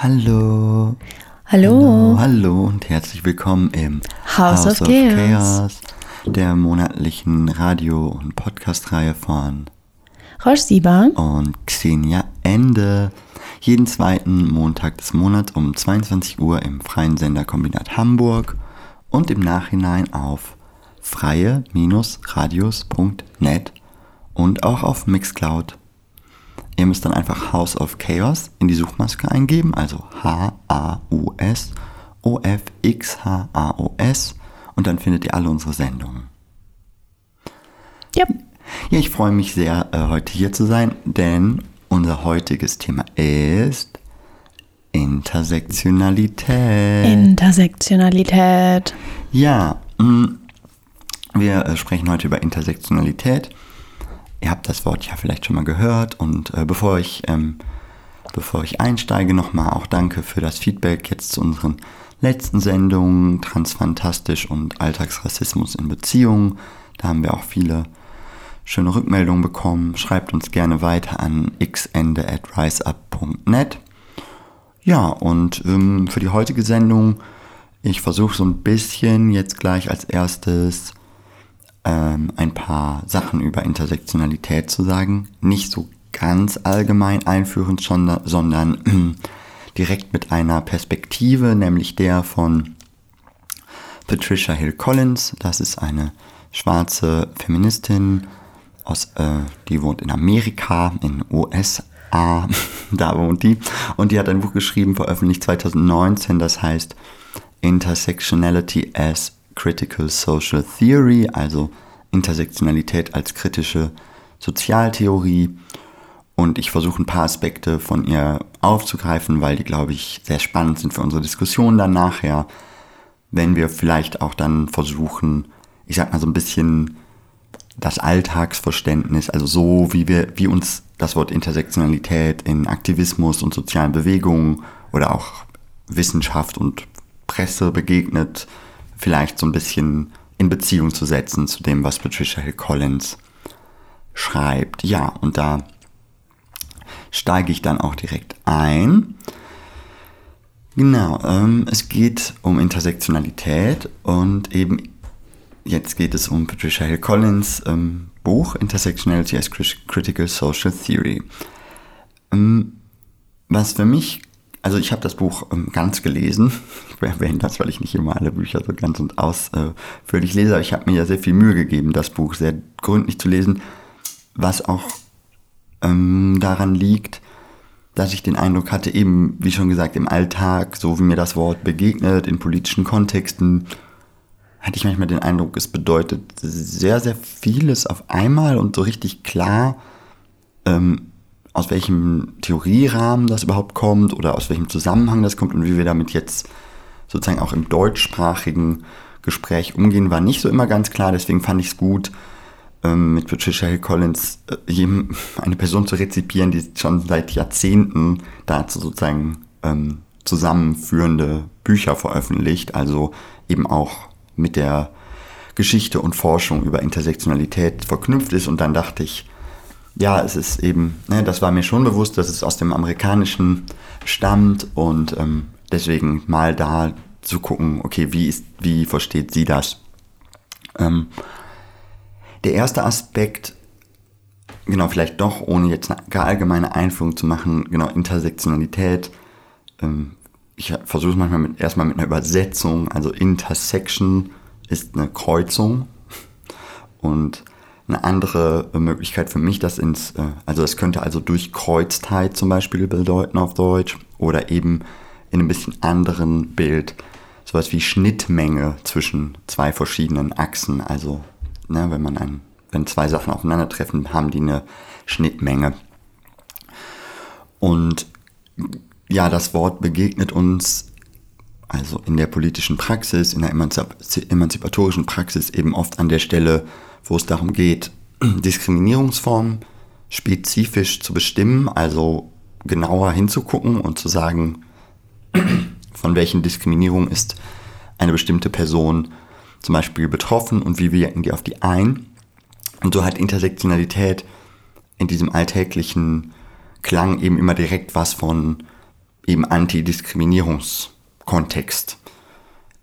Hallo. Hallo. Hallo und herzlich willkommen im House of Chaos. der monatlichen Radio- und Podcast-Reihe von Roche Sieber. und Xenia Ende. Jeden zweiten Montag des Monats um 22 Uhr im freien Senderkombinat Hamburg und im Nachhinein auf freie-radios.net und auch auf Mixcloud. Ihr müsst dann einfach House of Chaos in die Suchmaske eingeben, also H-A-U-S O-F-X-H-A-O-S und dann findet ihr alle unsere Sendungen. Ja. Ja, ich freue mich sehr, äh, heute hier zu sein, denn unser heutiges Thema ist Intersektionalität. Intersektionalität. Ja, mh, wir äh, sprechen heute über Intersektionalität. Ihr habt das Wort ja vielleicht schon mal gehört und äh, bevor ich ähm, bevor ich einsteige, nochmal auch danke für das Feedback jetzt zu unseren letzten Sendungen Transfantastisch und Alltagsrassismus in Beziehungen. Da haben wir auch viele schöne Rückmeldungen bekommen. Schreibt uns gerne weiter an xende at riseup.net. Ja, und ähm, für die heutige Sendung, ich versuche so ein bisschen jetzt gleich als erstes ähm, ein paar Sachen über Intersektionalität zu sagen. Nicht so ganz allgemein einführend, sondern, sondern direkt mit einer Perspektive, nämlich der von Patricia Hill Collins. Das ist eine schwarze Feministin, aus, äh, die wohnt in Amerika, in USA, da wohnt die. Und die hat ein Buch geschrieben, veröffentlicht 2019, das heißt Intersectionality as Critical Social Theory, also Intersektionalität als kritische Sozialtheorie. Und ich versuche ein paar Aspekte von ihr aufzugreifen, weil die, glaube ich, sehr spannend sind für unsere Diskussion dann nachher, wenn wir vielleicht auch dann versuchen, ich sag mal so ein bisschen das Alltagsverständnis, also so wie wir, wie uns das Wort Intersektionalität in Aktivismus und sozialen Bewegungen oder auch Wissenschaft und Presse begegnet, vielleicht so ein bisschen in Beziehung zu setzen zu dem, was Patricia Hill Collins schreibt. Ja, und da steige ich dann auch direkt ein. Genau, ähm, es geht um Intersektionalität und eben jetzt geht es um Patricia Hill Collins ähm, Buch Intersectionality as Critical Social Theory. Ähm, was für mich, also ich habe das Buch ähm, ganz gelesen, ich erwähne das, weil ich nicht immer alle Bücher so ganz und ausführlich lese, aber ich habe mir ja sehr viel Mühe gegeben, das Buch sehr gründlich zu lesen, was auch ähm, daran liegt, dass ich den Eindruck hatte, eben, wie schon gesagt, im Alltag, so wie mir das Wort begegnet, in politischen Kontexten, hatte ich manchmal den Eindruck, es bedeutet sehr, sehr vieles auf einmal und so richtig klar, ähm, aus welchem Theorierahmen das überhaupt kommt oder aus welchem Zusammenhang das kommt und wie wir damit jetzt sozusagen auch im deutschsprachigen Gespräch umgehen, war nicht so immer ganz klar. Deswegen fand ich es gut, ähm, mit Patricia Hill Collins äh, eine Person zu rezipieren, die schon seit Jahrzehnten dazu sozusagen ähm, zusammenführende Bücher veröffentlicht, also eben auch mit der Geschichte und Forschung über Intersektionalität verknüpft ist. Und dann dachte ich, ja, es ist eben, ne, das war mir schon bewusst, dass es aus dem Amerikanischen stammt und ähm, deswegen mal da zu gucken, okay, wie, ist, wie versteht sie das? Ähm, der erste Aspekt, genau, vielleicht doch, ohne jetzt eine allgemeine Einführung zu machen, genau, Intersektionalität. Ähm, ich versuche es manchmal mit, erstmal mit einer Übersetzung. Also Intersection ist eine Kreuzung. Und eine andere Möglichkeit für mich, das ins, äh, also das könnte also Durchkreuztheit zum Beispiel bedeuten auf Deutsch oder eben in einem bisschen anderen Bild sowas wie Schnittmenge zwischen zwei verschiedenen Achsen. Also ne, wenn man ein, wenn zwei Sachen aufeinandertreffen, haben die eine Schnittmenge. Und ja, das Wort begegnet uns also in der politischen Praxis, in der emanzipatorischen Praxis eben oft an der Stelle, wo es darum geht, Diskriminierungsformen spezifisch zu bestimmen, also genauer hinzugucken und zu sagen, von welchen Diskriminierungen ist eine bestimmte Person zum Beispiel betroffen und wie wirken die auf die ein. Und so hat Intersektionalität in diesem alltäglichen Klang eben immer direkt was von eben Antidiskriminierungskontext.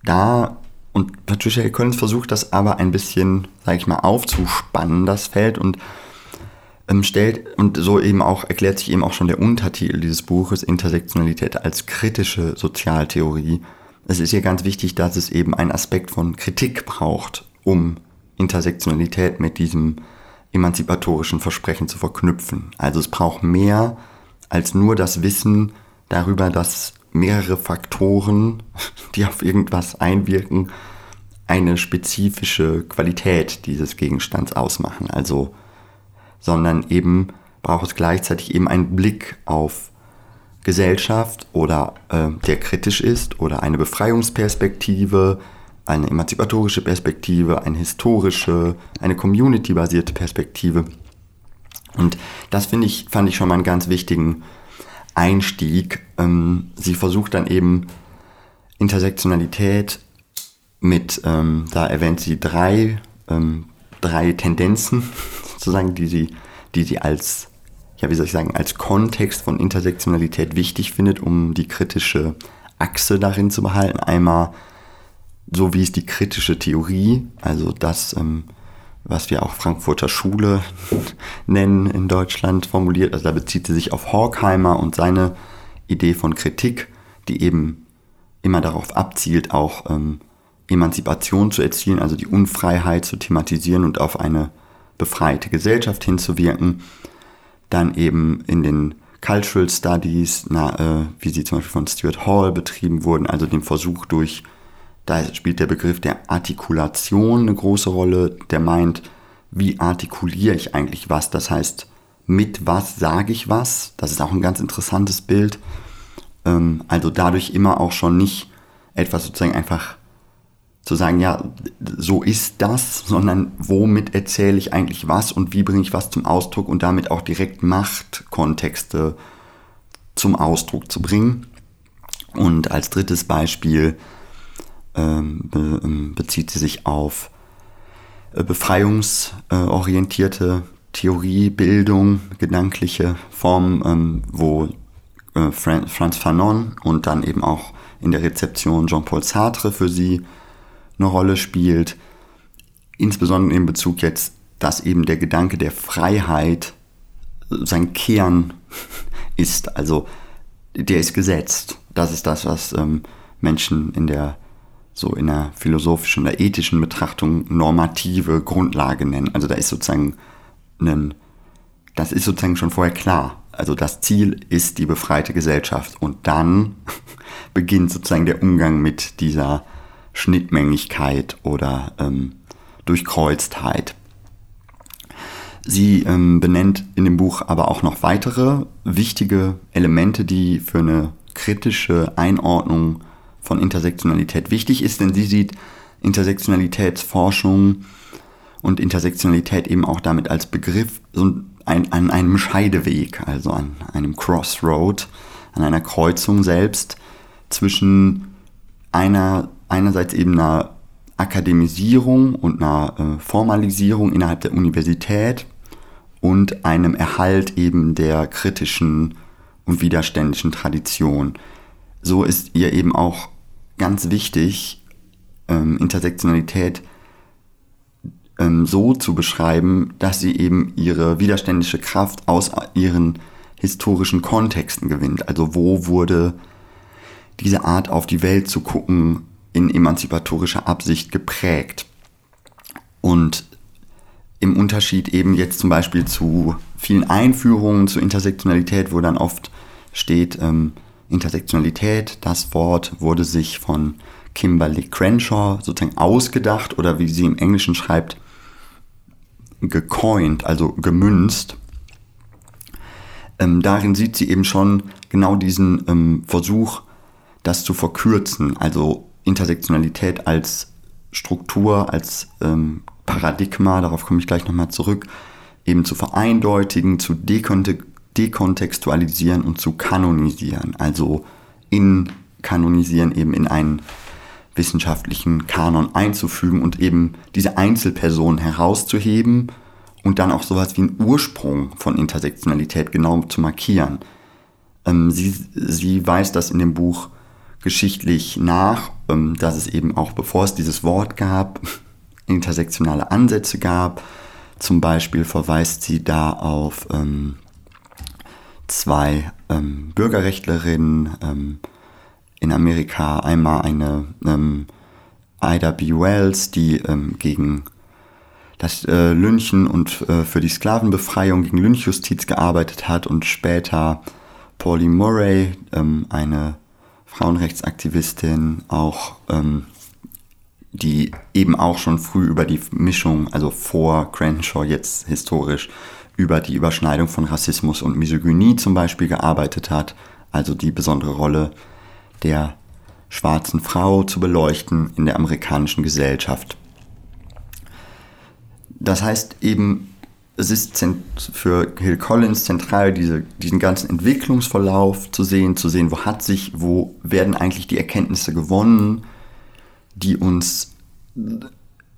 Da, und Patricia Collins versucht das aber ein bisschen, sag ich mal, aufzuspannen, das Feld, und ähm, stellt, und so eben auch, erklärt sich eben auch schon der Untertitel dieses Buches, Intersektionalität als kritische Sozialtheorie. Es ist hier ganz wichtig, dass es eben einen Aspekt von Kritik braucht, um Intersektionalität mit diesem emanzipatorischen Versprechen zu verknüpfen. Also es braucht mehr als nur das Wissen darüber, dass mehrere Faktoren, die auf irgendwas einwirken, eine spezifische Qualität dieses Gegenstands ausmachen. Also, sondern eben braucht es gleichzeitig eben einen Blick auf Gesellschaft oder äh, der kritisch ist oder eine Befreiungsperspektive, eine emanzipatorische Perspektive, eine historische, eine community-basierte Perspektive. Und das finde ich, fand ich schon mal einen ganz wichtigen Einstieg. Ähm, sie versucht dann eben Intersektionalität mit, ähm, da erwähnt sie drei, ähm, drei Tendenzen, sozusagen, die sie, die sie als, ja, wie soll ich sagen, als Kontext von Intersektionalität wichtig findet, um die kritische Achse darin zu behalten. Einmal so wie es die kritische Theorie, also das, ähm, was wir auch Frankfurter Schule nennen in Deutschland, formuliert. Also da bezieht sie sich auf Horkheimer und seine Idee von Kritik, die eben immer darauf abzielt, auch ähm, Emanzipation zu erzielen, also die Unfreiheit zu thematisieren und auf eine befreite Gesellschaft hinzuwirken. Dann eben in den Cultural Studies, na, äh, wie sie zum Beispiel von Stuart Hall betrieben wurden, also den Versuch durch da spielt der Begriff der Artikulation eine große Rolle, der meint, wie artikuliere ich eigentlich was? Das heißt, mit was sage ich was? Das ist auch ein ganz interessantes Bild. Ähm, also dadurch immer auch schon nicht etwas sozusagen einfach zu sagen, ja, so ist das, sondern womit erzähle ich eigentlich was und wie bringe ich was zum Ausdruck und damit auch direkt Machtkontexte zum Ausdruck zu bringen. Und als drittes Beispiel be, ähm, bezieht sie sich auf äh, befreiungsorientierte Theorie, Bildung, gedankliche Formen, ähm, wo äh, Franz Fanon und dann eben auch in der Rezeption Jean-Paul Sartre für sie eine Rolle spielt. Insbesondere in Bezug jetzt, dass eben der Gedanke der Freiheit sein Kern ist. Also der ist gesetzt. Das ist das, was ähm, Menschen in der so in der philosophischen oder ethischen Betrachtung normative Grundlage nennen. Also da ist sozusagen ein, das ist sozusagen schon vorher klar. Also das Ziel ist die befreite Gesellschaft und dann beginnt sozusagen der Umgang mit dieser Schnittmengigkeit oder ähm, Durchkreuztheit. Sie ähm, benennt in dem Buch aber auch noch weitere wichtige Elemente, die für eine kritische Einordnung von Intersektionalität wichtig ist, denn sie sieht Intersektionalitätsforschung und Intersektionalität eben auch damit als Begriff an einem Scheideweg, also an einem Crossroad, an einer Kreuzung selbst zwischen einer einerseits eben einer Akademisierung und einer äh, Formalisierung innerhalb der Universität und einem Erhalt eben der kritischen und widerständischen Tradition. So ist ihr eben auch ganz wichtig, ähm, Intersektionalität ähm, so zu beschreiben, dass sie eben ihre widerständische Kraft aus ihren historischen Kontexten gewinnt. Also wo wurde diese Art auf die Welt zu gucken in emanzipatorischer Absicht geprägt. Und im Unterschied eben jetzt zum Beispiel zu vielen Einführungen zur Intersektionalität, wo dann oft steht, ähm, Intersektionalität, das Wort wurde sich von Kimberly Crenshaw sozusagen ausgedacht oder wie sie im Englischen schreibt, gecoint, also gemünzt. Ähm, darin sieht sie eben schon genau diesen ähm, Versuch, das zu verkürzen, also Intersektionalität als Struktur, als ähm, Paradigma, darauf komme ich gleich nochmal zurück, eben zu vereindeutigen, zu dekontekstieren dekontextualisieren und zu kanonisieren, also in kanonisieren eben in einen wissenschaftlichen Kanon einzufügen und eben diese Einzelpersonen herauszuheben und dann auch sowas wie einen Ursprung von Intersektionalität genau zu markieren. Ähm, sie, sie weist das in dem Buch geschichtlich nach, ähm, dass es eben auch bevor es dieses Wort gab, intersektionale Ansätze gab. Zum Beispiel verweist sie da auf ähm, zwei ähm, Bürgerrechtlerinnen ähm, in Amerika. Einmal eine ähm, Ida B. Wells, die ähm, gegen das äh, Lynchen und äh, für die Sklavenbefreiung gegen Lynchjustiz gearbeitet hat und später Pauline Murray, ähm, eine Frauenrechtsaktivistin, auch ähm, die eben auch schon früh über die Mischung, also vor Crenshaw jetzt historisch, über die Überschneidung von Rassismus und Misogynie zum Beispiel gearbeitet hat, also die besondere Rolle der schwarzen Frau zu beleuchten in der amerikanischen Gesellschaft. Das heißt eben, es ist für Hill Collins zentral, diese, diesen ganzen Entwicklungsverlauf zu sehen, zu sehen, wo hat sich, wo werden eigentlich die Erkenntnisse gewonnen, die uns,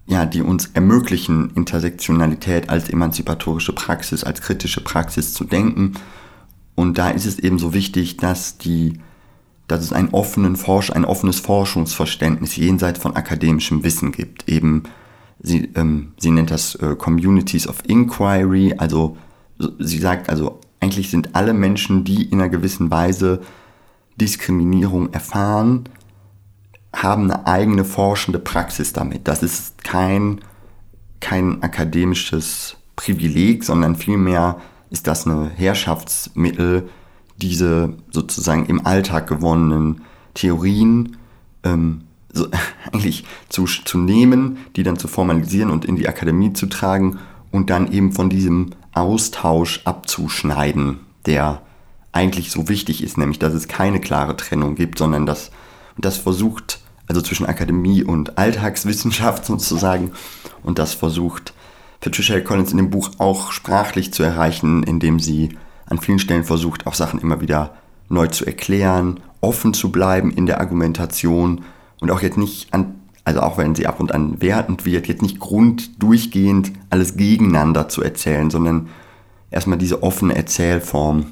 ja, die uns ermöglichen, Intersektionalität als emanzipatorische Praxis, als kritische Praxis zu denken. Und da ist es eben so wichtig, dass die, dass es einen offenen Forsch, ein offenes Forschungsverständnis jenseits von akademischem Wissen gibt. Eben, sie, ähm, sie nennt das äh, Communities of Inquiry, also sie sagt also, eigentlich sind alle Menschen, die in einer gewissen Weise Diskriminierung erfahren, haben eine eigene forschende Praxis damit. Das ist kein, kein akademisches Privileg, sondern vielmehr ist das ein Herrschaftsmittel, diese sozusagen im Alltag gewonnenen Theorien ähm, so, eigentlich zu, zu nehmen, die dann zu formalisieren und in die Akademie zu tragen und dann eben von diesem Austausch abzuschneiden, der eigentlich so wichtig ist, nämlich dass es keine klare Trennung gibt, sondern dass das versucht, also zwischen Akademie und Alltagswissenschaft sozusagen, und das versucht Patricia Collins in dem Buch auch sprachlich zu erreichen, indem sie an vielen Stellen versucht, auch Sachen immer wieder neu zu erklären, offen zu bleiben in der Argumentation und auch jetzt nicht an, also auch wenn sie ab und an wertend wird, jetzt nicht grunddurchgehend alles gegeneinander zu erzählen, sondern erstmal diese offene Erzählform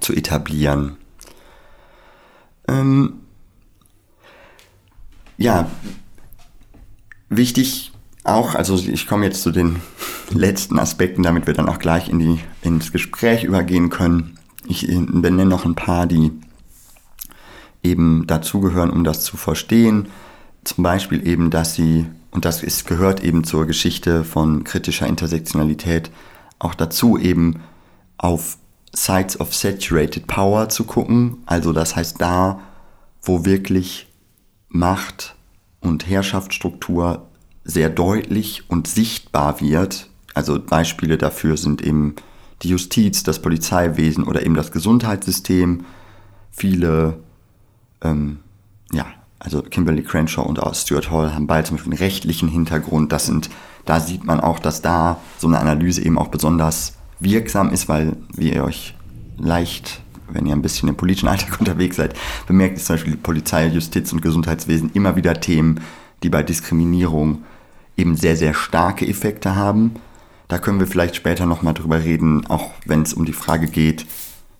zu etablieren. Ähm, ja, wichtig auch, also ich komme jetzt zu den letzten Aspekten, damit wir dann auch gleich in die, ins Gespräch übergehen können. Ich benenne noch ein paar, die eben dazugehören, um das zu verstehen. Zum Beispiel eben, dass sie, und das ist, gehört eben zur Geschichte von kritischer Intersektionalität auch dazu, eben auf Sites of Saturated Power zu gucken. Also das heißt da, wo wirklich Macht und Herrschaftsstruktur sehr deutlich und sichtbar wird. Also Beispiele dafür sind eben die Justiz, das Polizeiwesen oder eben das Gesundheitssystem. Viele, ähm, ja, also Kimberly Crenshaw und auch Stuart Hall haben beide zum Beispiel einen rechtlichen Hintergrund. Das sind, da sieht man auch, dass da so eine Analyse eben auch besonders wirksam ist, weil, wie ihr euch leicht wenn ihr ein bisschen im politischen Alltag unterwegs seid, bemerkt ist zum Beispiel Polizei, Justiz und Gesundheitswesen immer wieder Themen, die bei Diskriminierung eben sehr, sehr starke Effekte haben. Da können wir vielleicht später nochmal drüber reden, auch wenn es um die Frage geht,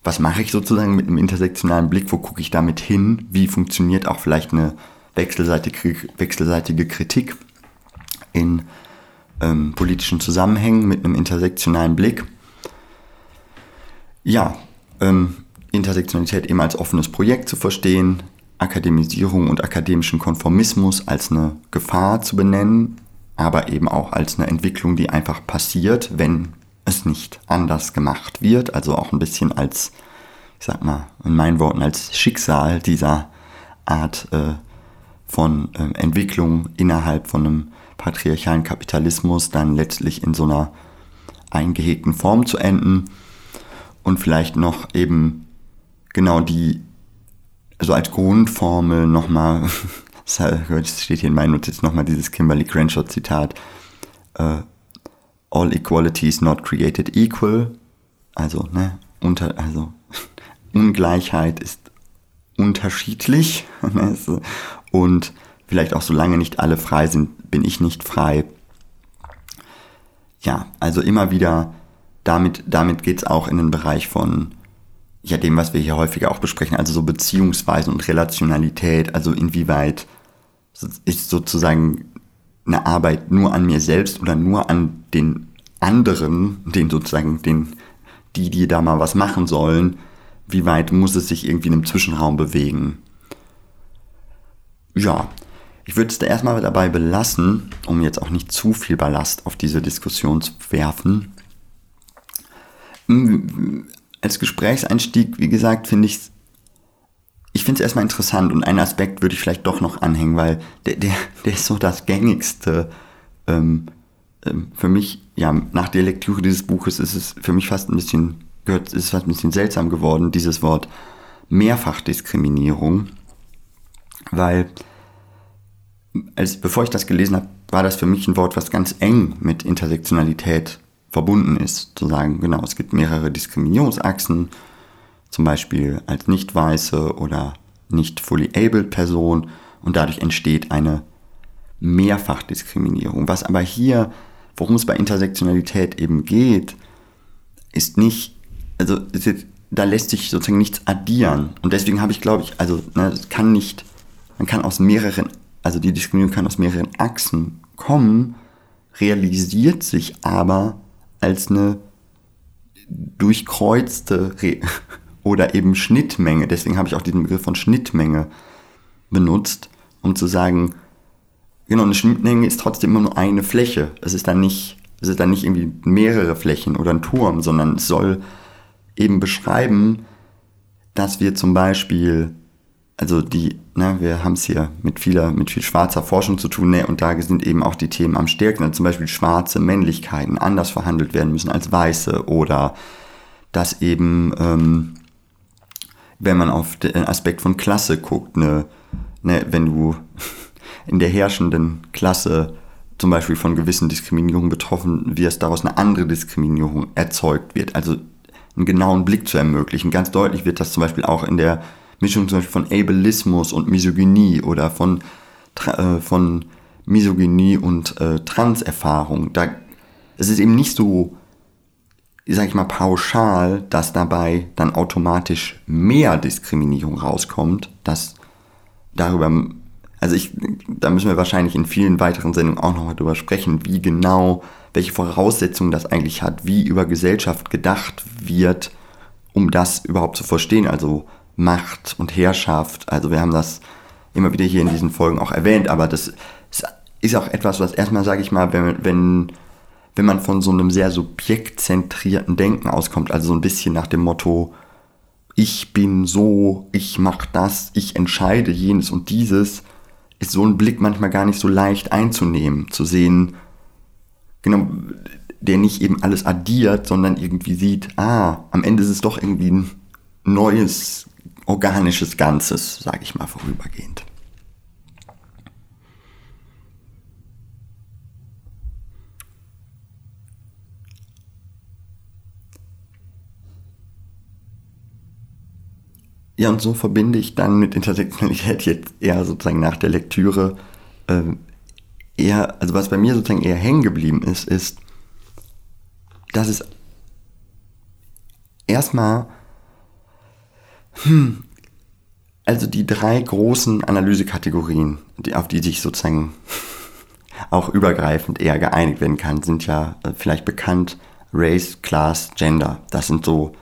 was mache ich sozusagen mit einem intersektionalen Blick, wo gucke ich damit hin, wie funktioniert auch vielleicht eine wechselseitige, wechselseitige Kritik in ähm, politischen Zusammenhängen mit einem intersektionalen Blick. Ja, ähm, Intersektionalität eben als offenes Projekt zu verstehen, Akademisierung und akademischen Konformismus als eine Gefahr zu benennen, aber eben auch als eine Entwicklung, die einfach passiert, wenn es nicht anders gemacht wird, also auch ein bisschen als, ich sag mal, in meinen Worten als Schicksal dieser Art äh, von äh, Entwicklung innerhalb von einem patriarchalen Kapitalismus dann letztlich in so einer eingehegten Form zu enden. Und vielleicht noch eben genau die, also als Grundformel nochmal, das steht hier in meinen Notizen nochmal dieses Kimberly Crenshaw Zitat, uh, all equality is not created equal, also, ne, unter, also, Ungleichheit ist unterschiedlich, ne, und vielleicht auch solange nicht alle frei sind, bin ich nicht frei. Ja, also immer wieder, damit, damit geht es auch in den Bereich von ja dem, was wir hier häufiger auch besprechen, also so Beziehungsweisen und Relationalität, also inwieweit ist sozusagen eine Arbeit nur an mir selbst oder nur an den anderen, den sozusagen, den, die, die da mal was machen sollen, wie weit muss es sich irgendwie in einem Zwischenraum bewegen? Ja, ich würde es da erstmal dabei belassen, um jetzt auch nicht zu viel Ballast auf diese Diskussion zu werfen. Als Gesprächseinstieg, wie gesagt, finde ich es ich finde es erstmal interessant und einen Aspekt würde ich vielleicht doch noch anhängen, weil der, der, der ist so das gängigste. Ähm, ähm, für mich, ja, nach der Lektüre dieses Buches ist es für mich fast ein bisschen, gehört, ist fast ein bisschen seltsam geworden, dieses Wort Mehrfachdiskriminierung. Weil, als, bevor ich das gelesen habe, war das für mich ein Wort, was ganz eng mit Intersektionalität verbunden ist. Zu sagen, genau, es gibt mehrere Diskriminierungsachsen zum Beispiel als nicht weiße oder nicht fully abled Person und dadurch entsteht eine Mehrfachdiskriminierung. Was aber hier, worum es bei Intersektionalität eben geht, ist nicht, also ist, da lässt sich sozusagen nichts addieren. Und deswegen habe ich, glaube ich, also ne, es kann nicht, man kann aus mehreren, also die Diskriminierung kann aus mehreren Achsen kommen, realisiert sich aber als eine durchkreuzte Re oder eben Schnittmenge. Deswegen habe ich auch diesen Begriff von Schnittmenge benutzt, um zu sagen, genau, eine Schnittmenge ist trotzdem immer nur eine Fläche. Es ist dann nicht, es ist dann nicht irgendwie mehrere Flächen oder ein Turm, sondern es soll eben beschreiben, dass wir zum Beispiel, also die, ne, wir haben es hier mit vieler, mit viel schwarzer Forschung zu tun, ne, und da sind eben auch die Themen am stärksten, also zum Beispiel schwarze Männlichkeiten anders verhandelt werden müssen als weiße oder dass eben ähm, wenn man auf den Aspekt von Klasse guckt, ne, ne, wenn du in der herrschenden Klasse zum Beispiel von gewissen Diskriminierungen betroffen wirst, daraus eine andere Diskriminierung erzeugt wird. Also einen genauen Blick zu ermöglichen. Ganz deutlich wird das zum Beispiel auch in der Mischung zum Beispiel von Ableismus und Misogynie oder von, äh, von Misogynie und äh, Transerfahrung. Da, es ist eben nicht so sag ich mal, pauschal, dass dabei dann automatisch mehr Diskriminierung rauskommt, dass darüber, also ich, da müssen wir wahrscheinlich in vielen weiteren Sendungen auch noch darüber sprechen, wie genau, welche Voraussetzungen das eigentlich hat, wie über Gesellschaft gedacht wird, um das überhaupt zu verstehen, also Macht und Herrschaft, also wir haben das immer wieder hier in diesen Folgen auch erwähnt, aber das ist auch etwas, was erstmal, sage ich mal, wenn, wenn wenn man von so einem sehr subjektzentrierten Denken auskommt, also so ein bisschen nach dem Motto, ich bin so, ich mache das, ich entscheide jenes und dieses, ist so ein Blick manchmal gar nicht so leicht einzunehmen, zu sehen, genau, der nicht eben alles addiert, sondern irgendwie sieht, ah, am Ende ist es doch irgendwie ein neues, organisches Ganzes, sage ich mal vorübergehend. Ja, und so verbinde ich dann mit Intersektionalität jetzt eher sozusagen nach der Lektüre äh, eher, also was bei mir sozusagen eher hängen geblieben ist, ist, dass es erstmal, hm, also die drei großen Analysekategorien, die, auf die sich sozusagen auch übergreifend eher geeinigt werden kann, sind ja äh, vielleicht bekannt Race, Class, Gender. Das sind so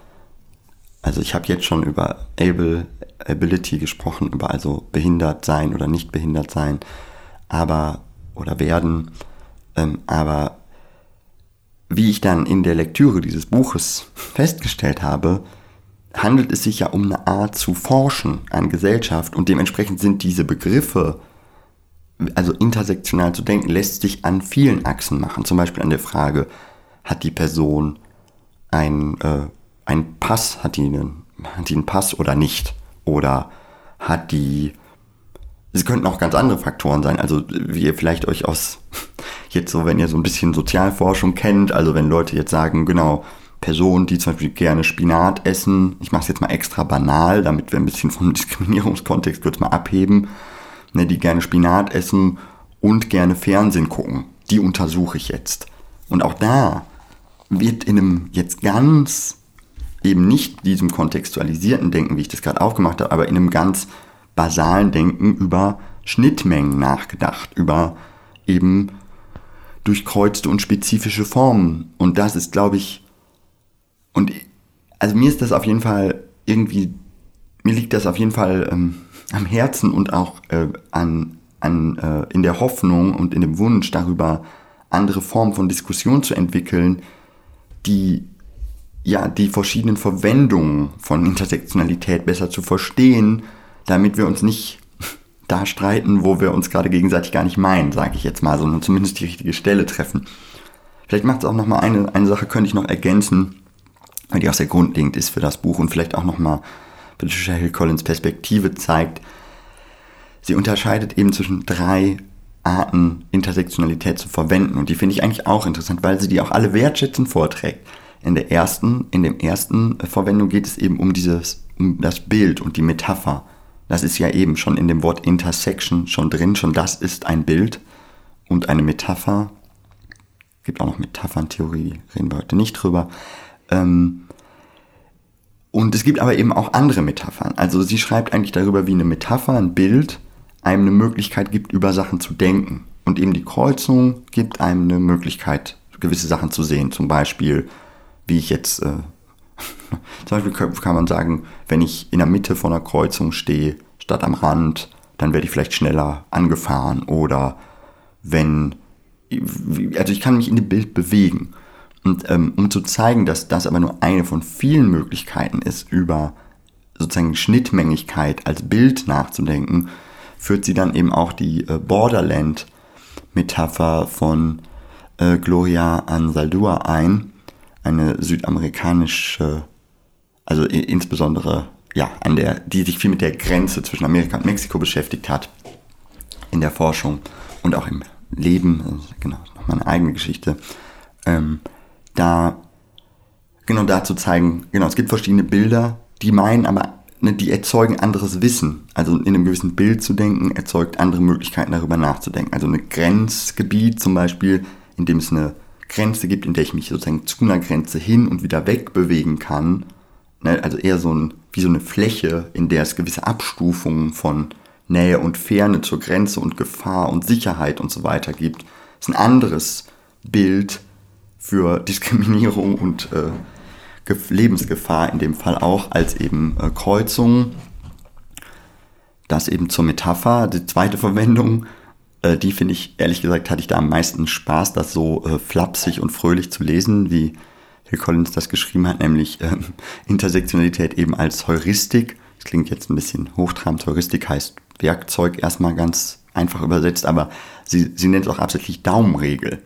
also ich habe jetzt schon über Able, Ability gesprochen, über also behindert sein oder nicht behindert sein, aber oder werden, ähm, aber wie ich dann in der Lektüre dieses Buches festgestellt habe, handelt es sich ja um eine Art zu forschen an Gesellschaft und dementsprechend sind diese Begriffe, also intersektional zu denken, lässt sich an vielen Achsen machen. Zum Beispiel an der Frage, hat die Person ein äh, ein Pass, hat die, einen, hat die einen Pass oder nicht? Oder hat die, es könnten auch ganz andere Faktoren sein, also wie ihr vielleicht euch aus, jetzt so, wenn ihr so ein bisschen Sozialforschung kennt, also wenn Leute jetzt sagen, genau, Personen, die zum Beispiel gerne Spinat essen, ich mache es jetzt mal extra banal, damit wir ein bisschen vom Diskriminierungskontext kurz mal abheben, ne, die gerne Spinat essen und gerne Fernsehen gucken, die untersuche ich jetzt. Und auch da wird in einem jetzt ganz eben nicht diesem kontextualisierten Denken, wie ich das gerade aufgemacht habe, aber in einem ganz basalen Denken über Schnittmengen nachgedacht, über eben durchkreuzte und spezifische Formen. Und das ist, glaube ich, und also mir ist das auf jeden Fall irgendwie, mir liegt das auf jeden Fall ähm, am Herzen und auch äh, an, an, äh, in der Hoffnung und in dem Wunsch darüber, andere Formen von Diskussion zu entwickeln, die ja die verschiedenen Verwendungen von Intersektionalität besser zu verstehen, damit wir uns nicht da streiten, wo wir uns gerade gegenseitig gar nicht meinen, sage ich jetzt mal, sondern zumindest die richtige Stelle treffen. Vielleicht macht es auch noch mal eine, eine Sache, könnte ich noch ergänzen, weil die auch sehr grundlegend ist für das Buch und vielleicht auch noch mal Patricia Hill Collins Perspektive zeigt. Sie unterscheidet eben zwischen drei Arten, Intersektionalität zu verwenden und die finde ich eigentlich auch interessant, weil sie die auch alle wertschätzend vorträgt. In der ersten, in dem ersten Verwendung geht es eben um dieses, um das Bild und die Metapher das ist ja eben schon in dem Wort Intersection schon drin, schon das ist ein Bild und eine Metapher. Gibt auch noch Metapherntheorie, reden wir heute nicht drüber. Ähm, und es gibt aber eben auch andere Metaphern. Also sie schreibt eigentlich darüber, wie eine Metapher, ein Bild, einem eine Möglichkeit gibt, über Sachen zu denken. Und eben die Kreuzung gibt einem eine Möglichkeit, gewisse Sachen zu sehen. Zum Beispiel, wie ich jetzt äh, Zum Beispiel kann man sagen, wenn ich in der Mitte von einer Kreuzung stehe, statt am Rand, dann werde ich vielleicht schneller angefahren. Oder wenn, also ich kann mich in dem Bild bewegen. Und ähm, um zu zeigen, dass das aber nur eine von vielen Möglichkeiten ist, über sozusagen Schnittmengigkeit als Bild nachzudenken, führt sie dann eben auch die äh, Borderland-Metapher von äh, Gloria Ansaldúa ein, eine südamerikanische, also insbesondere ja, an der, die sich viel mit der Grenze zwischen Amerika und Mexiko beschäftigt hat in der Forschung und auch im Leben, also genau, nochmal eine eigene Geschichte, ähm, da genau da zu zeigen, genau, es gibt verschiedene Bilder, die meinen aber, ne, die erzeugen anderes Wissen. Also in einem gewissen Bild zu denken, erzeugt andere Möglichkeiten darüber nachzudenken. Also ein Grenzgebiet zum Beispiel, in dem es eine Grenze gibt, in der ich mich sozusagen zu einer Grenze hin und wieder weg bewegen kann. Ne? Also eher so ein, wie so eine Fläche, in der es gewisse Abstufungen von Nähe und Ferne zur Grenze und Gefahr und Sicherheit und so weiter gibt. Das ist ein anderes Bild für Diskriminierung und äh, Lebensgefahr in dem Fall auch als eben äh, Kreuzung. Das eben zur Metapher. Die zweite Verwendung äh, die finde ich, ehrlich gesagt, hatte ich da am meisten Spaß, das so äh, flapsig und fröhlich zu lesen, wie Hill Collins das geschrieben hat, nämlich äh, Intersektionalität eben als Heuristik. Das klingt jetzt ein bisschen hochtrabend. Heuristik heißt Werkzeug erstmal ganz einfach übersetzt, aber sie, sie nennt es auch absichtlich Daumenregel,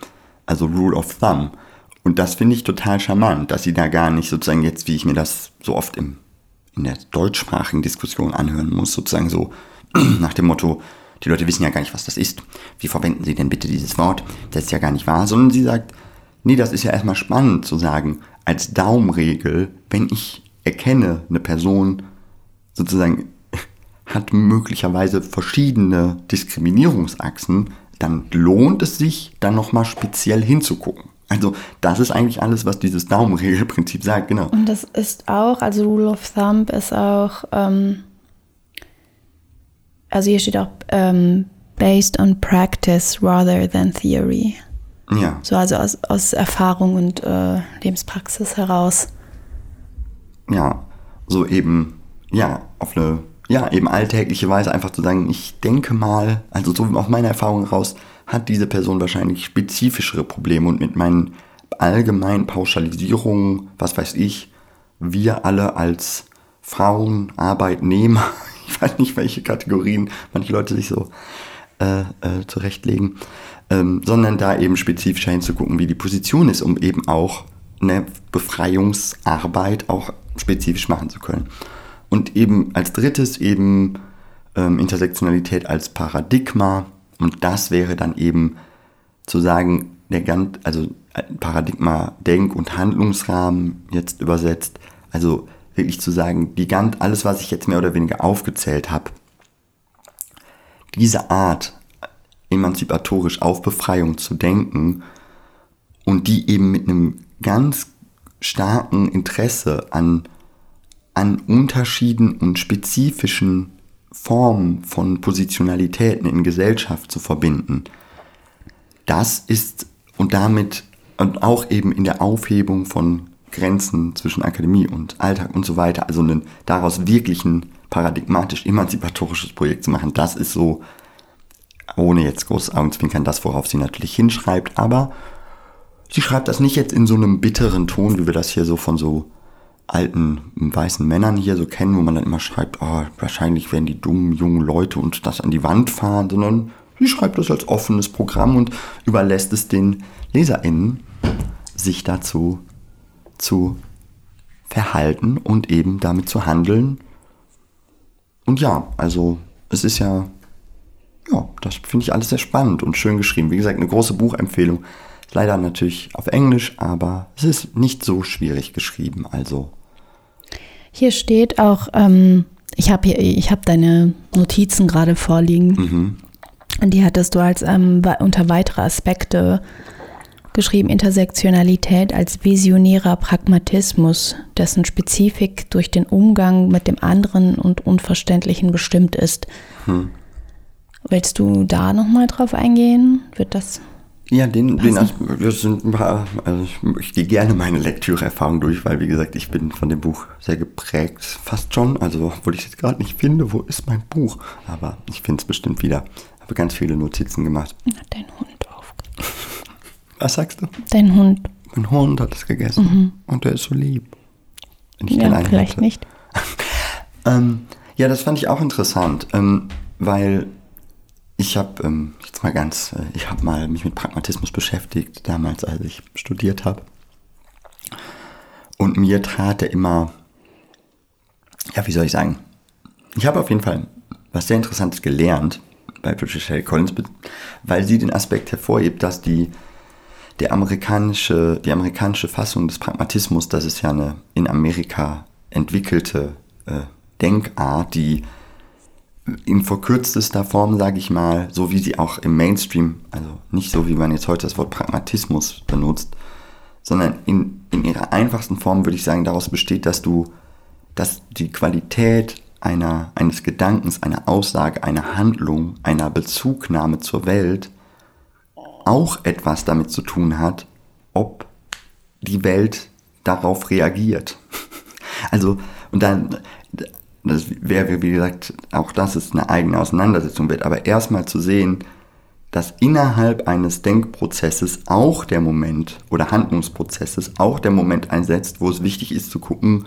also Rule of Thumb. Und das finde ich total charmant, dass sie da gar nicht sozusagen jetzt, wie ich mir das so oft im, in der deutschsprachigen Diskussion anhören muss, sozusagen so nach dem Motto, die Leute wissen ja gar nicht, was das ist. Wie verwenden Sie denn bitte dieses Wort? Das ist ja gar nicht wahr. Sondern sie sagt, nee, das ist ja erstmal spannend zu sagen, als Daumenregel, wenn ich erkenne, eine Person sozusagen hat möglicherweise verschiedene Diskriminierungsachsen, dann lohnt es sich, da nochmal speziell hinzugucken. Also das ist eigentlich alles, was dieses Daumenregelprinzip sagt, genau. Und das ist auch, also Rule of Thumb ist auch, ähm, also hier steht auch ähm, based on practice rather than theory. Ja. So also aus, aus Erfahrung und äh, Lebenspraxis heraus. Ja, so eben, ja, auf eine, ja, eben alltägliche Weise einfach zu sagen, ich denke mal, also so aus meiner Erfahrung heraus, hat diese Person wahrscheinlich spezifischere Probleme und mit meinen allgemeinen Pauschalisierungen, was weiß ich, wir alle als Frauen, Arbeitnehmer, ich weiß nicht, welche Kategorien manche Leute sich so äh, äh, zurechtlegen, ähm, sondern da eben spezifischer hinzugucken, wie die Position ist, um eben auch eine Befreiungsarbeit auch spezifisch machen zu können. Und eben als drittes eben ähm, Intersektionalität als Paradigma. Und das wäre dann eben zu sagen, der ganz, also Paradigma Denk- und Handlungsrahmen jetzt übersetzt. Also wirklich zu sagen, die ganz, alles, was ich jetzt mehr oder weniger aufgezählt habe, diese Art, emanzipatorisch auf Befreiung zu denken und die eben mit einem ganz starken Interesse an, an Unterschieden und spezifischen Formen von Positionalitäten in Gesellschaft zu verbinden. Das ist und damit und auch eben in der Aufhebung von Grenzen zwischen Akademie und Alltag und so weiter, also einen daraus wirklichen paradigmatisch emanzipatorisches Projekt zu machen, das ist so, ohne jetzt großes Augenzwinkern, das, worauf sie natürlich hinschreibt, aber sie schreibt das nicht jetzt in so einem bitteren Ton, wie wir das hier so von so alten weißen Männern hier so kennen, wo man dann immer schreibt, oh, wahrscheinlich werden die dummen jungen Leute und das an die Wand fahren, sondern sie schreibt das als offenes Programm und überlässt es den LeserInnen, sich dazu zu verhalten und eben damit zu handeln. Und ja, also es ist ja, ja, das finde ich alles sehr spannend und schön geschrieben. Wie gesagt, eine große Buchempfehlung. Leider natürlich auf Englisch, aber es ist nicht so schwierig geschrieben. Also. Hier steht auch, ähm, ich habe ich habe deine Notizen gerade vorliegen. Mhm. Und die hattest du als ähm, unter weitere Aspekte geschrieben Intersektionalität als visionärer Pragmatismus, dessen Spezifik durch den Umgang mit dem anderen und Unverständlichen bestimmt ist. Hm. Willst du da nochmal drauf eingehen? Wird das. Ja, den, den das sind ein paar, also ich, ich gehe gerne meine Lektüreerfahrung durch, weil wie gesagt, ich bin von dem Buch sehr geprägt, fast schon. Also, obwohl ich es gerade nicht finde, wo ist mein Buch? Aber ich finde es bestimmt wieder. Habe ganz viele Notizen gemacht. Hat dein Hund aufgegeben. Was sagst du? Dein Hund. Mein Hund hat es gegessen. Mhm. Und der ist so lieb. Wenn ich ja, vielleicht hätte. nicht. ähm, ja, das fand ich auch interessant, ähm, weil ich habe ähm, jetzt mal ganz, äh, ich habe mal mich mit Pragmatismus beschäftigt, damals, als ich studiert habe. Und mir trat er immer, ja, wie soll ich sagen, ich habe auf jeden Fall was sehr Interessantes gelernt bei Patricia Collins, weil sie den Aspekt hervorhebt, dass die der amerikanische, die amerikanische Fassung des Pragmatismus, das ist ja eine in Amerika entwickelte äh, Denkart, die in verkürztester Form, sage ich mal, so wie sie auch im Mainstream, also nicht so wie man jetzt heute das Wort Pragmatismus benutzt, sondern in, in ihrer einfachsten Form würde ich sagen, daraus besteht, dass du, dass die Qualität einer, eines Gedankens, einer Aussage, einer Handlung, einer Bezugnahme zur Welt auch etwas damit zu tun hat, ob die Welt darauf reagiert. Also, und dann, das wäre, wie gesagt, auch das ist eine eigene Auseinandersetzung wird, aber erstmal zu sehen, dass innerhalb eines Denkprozesses auch der Moment oder Handlungsprozesses auch der Moment einsetzt, wo es wichtig ist zu gucken,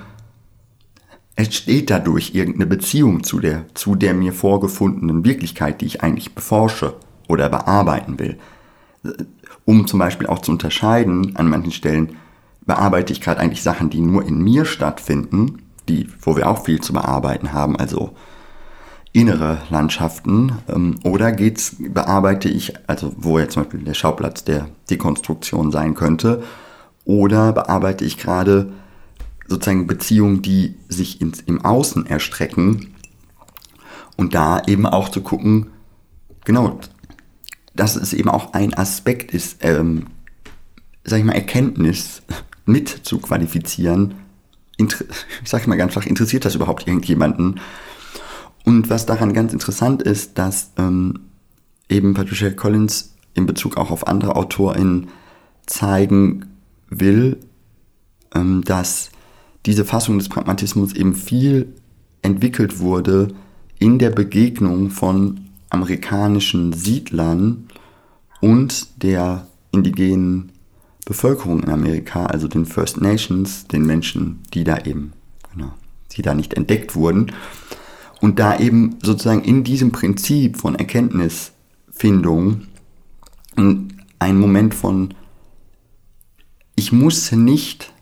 entsteht dadurch irgendeine Beziehung zu der, zu der mir vorgefundenen Wirklichkeit, die ich eigentlich beforsche oder bearbeiten will. Um zum Beispiel auch zu unterscheiden, an manchen Stellen bearbeite ich gerade eigentlich Sachen, die nur in mir stattfinden, die, wo wir auch viel zu bearbeiten haben, also innere Landschaften, ähm, oder geht's, bearbeite ich, also wo jetzt zum Beispiel der Schauplatz der Dekonstruktion sein könnte, oder bearbeite ich gerade sozusagen Beziehungen, die sich ins, im Außen erstrecken und da eben auch zu gucken, genau, dass es eben auch ein Aspekt ist, ähm, sag ich mal, Erkenntnis mit zu qualifizieren. Ich sage mal ganz flach, interessiert das überhaupt irgendjemanden? Und was daran ganz interessant ist, dass ähm, eben Patricia Collins in Bezug auch auf andere AutorInnen zeigen will, ähm, dass diese Fassung des Pragmatismus eben viel entwickelt wurde in der Begegnung von amerikanischen Siedlern und der indigenen Bevölkerung in Amerika, also den First Nations, den Menschen, die da eben, genau, die da nicht entdeckt wurden. Und da eben sozusagen in diesem Prinzip von Erkenntnisfindung ein Moment von, ich muss nicht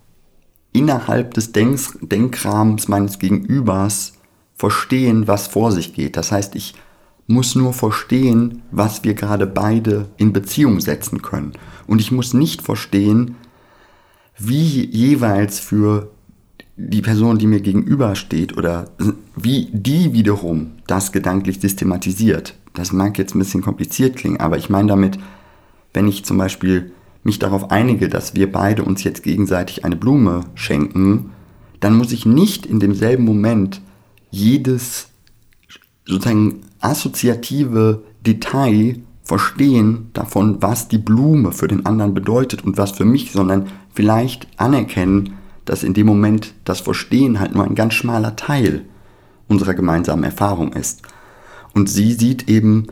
innerhalb des Denk Denkrahmens meines Gegenübers verstehen, was vor sich geht. Das heißt, ich muss nur verstehen, was wir gerade beide in Beziehung setzen können. Und ich muss nicht verstehen, wie jeweils für die Person, die mir gegenübersteht oder wie die wiederum das gedanklich systematisiert. Das mag jetzt ein bisschen kompliziert klingen, aber ich meine damit, wenn ich zum Beispiel mich darauf einige, dass wir beide uns jetzt gegenseitig eine Blume schenken, dann muss ich nicht in demselben Moment jedes sozusagen assoziative Detail verstehen davon, was die Blume für den anderen bedeutet und was für mich, sondern vielleicht anerkennen, dass in dem Moment das Verstehen halt nur ein ganz schmaler Teil unserer gemeinsamen Erfahrung ist. Und sie sieht eben,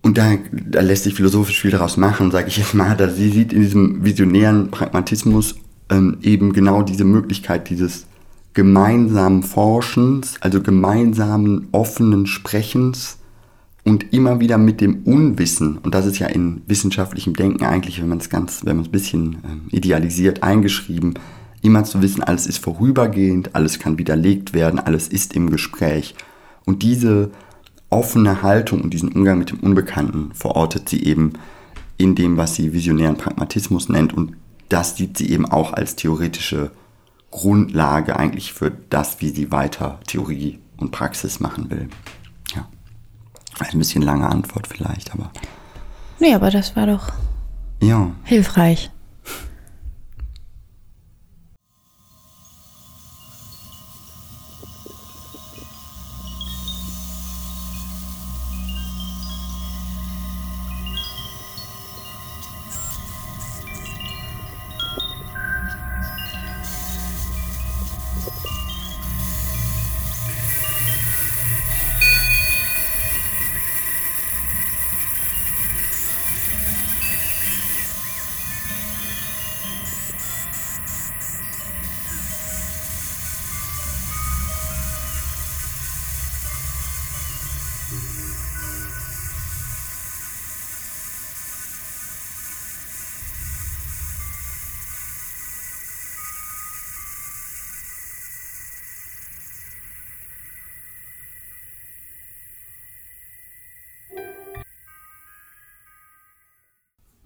und da, da lässt sich philosophisch viel daraus machen, sage ich jetzt mal, dass sie sieht in diesem visionären Pragmatismus ähm, eben genau diese Möglichkeit dieses gemeinsamen Forschens, also gemeinsamen offenen Sprechens und immer wieder mit dem Unwissen, und das ist ja in wissenschaftlichem Denken eigentlich, wenn man es ganz, wenn man es ein bisschen äh, idealisiert eingeschrieben, immer zu wissen, alles ist vorübergehend, alles kann widerlegt werden, alles ist im Gespräch. Und diese offene Haltung und diesen Umgang mit dem Unbekannten verortet sie eben in dem, was sie visionären Pragmatismus nennt. Und das sieht sie eben auch als theoretische Grundlage eigentlich für das, wie sie weiter Theorie und Praxis machen will. Ja. Ein bisschen lange Antwort vielleicht, aber. Nee, aber das war doch ja. hilfreich.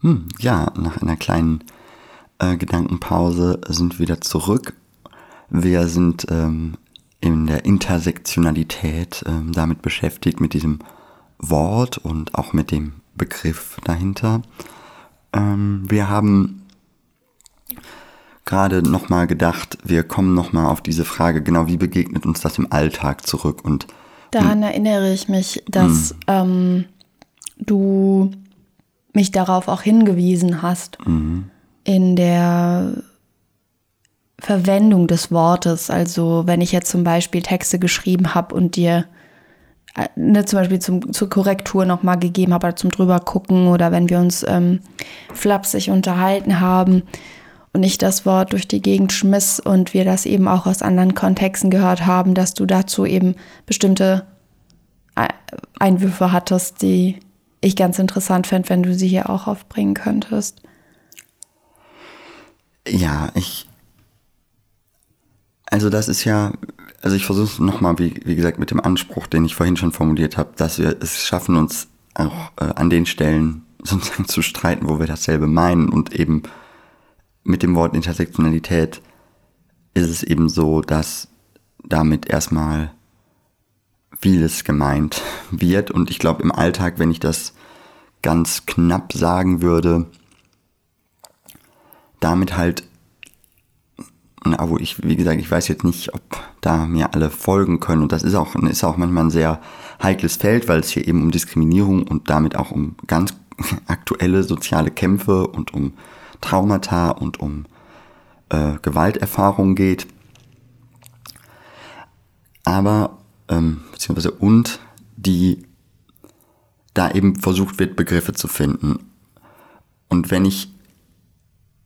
Hm, ja, nach einer kleinen äh, Gedankenpause sind wir wieder zurück. Wir sind ähm, in der Intersektionalität ähm, damit beschäftigt, mit diesem Wort und auch mit dem Begriff dahinter. Ähm, wir haben gerade nochmal gedacht, wir kommen nochmal auf diese Frage, genau wie begegnet uns das im Alltag zurück und Daran erinnere ich mich, dass hm. ähm, du mich darauf auch hingewiesen hast mhm. in der Verwendung des Wortes. Also wenn ich jetzt zum Beispiel Texte geschrieben habe und dir äh, ne, zum Beispiel zum, zur Korrektur nochmal gegeben habe oder zum drüber gucken oder wenn wir uns ähm, flapsig unterhalten haben und ich das Wort durch die Gegend schmiss und wir das eben auch aus anderen Kontexten gehört haben, dass du dazu eben bestimmte äh, Einwürfe hattest, die ich ganz interessant fände, wenn du sie hier auch aufbringen könntest. Ja, ich. Also das ist ja, also ich versuche es nochmal, wie, wie gesagt, mit dem Anspruch, den ich vorhin schon formuliert habe, dass wir es schaffen, uns auch äh, an den Stellen sozusagen zu streiten, wo wir dasselbe meinen. Und eben mit dem Wort Intersektionalität ist es eben so, dass damit erstmal vieles gemeint wird. Und ich glaube, im Alltag, wenn ich das ganz knapp sagen würde, damit halt, na, wo ich, wie gesagt, ich weiß jetzt nicht, ob da mir alle folgen können. Und das ist auch, ist auch manchmal ein sehr heikles Feld, weil es hier eben um Diskriminierung und damit auch um ganz aktuelle soziale Kämpfe und um Traumata und um äh, Gewalterfahrungen geht. Aber ähm, beziehungsweise und die da eben versucht wird, Begriffe zu finden. Und wenn ich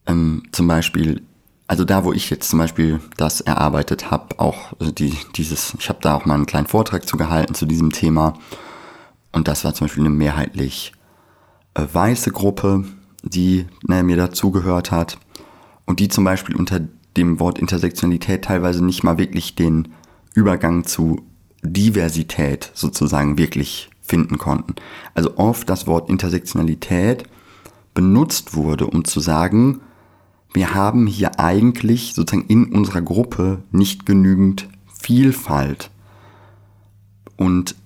ähm, zum Beispiel, also da, wo ich jetzt zum Beispiel das erarbeitet habe, auch also die, dieses, ich habe da auch mal einen kleinen Vortrag zu gehalten zu diesem Thema. Und das war zum Beispiel eine mehrheitlich äh, weiße Gruppe, die ne, mir dazugehört hat. Und die zum Beispiel unter dem Wort Intersektionalität teilweise nicht mal wirklich den Übergang zu Diversität sozusagen wirklich finden konnten. Also oft das Wort Intersektionalität benutzt wurde, um zu sagen, wir haben hier eigentlich sozusagen in unserer Gruppe nicht genügend Vielfalt. Und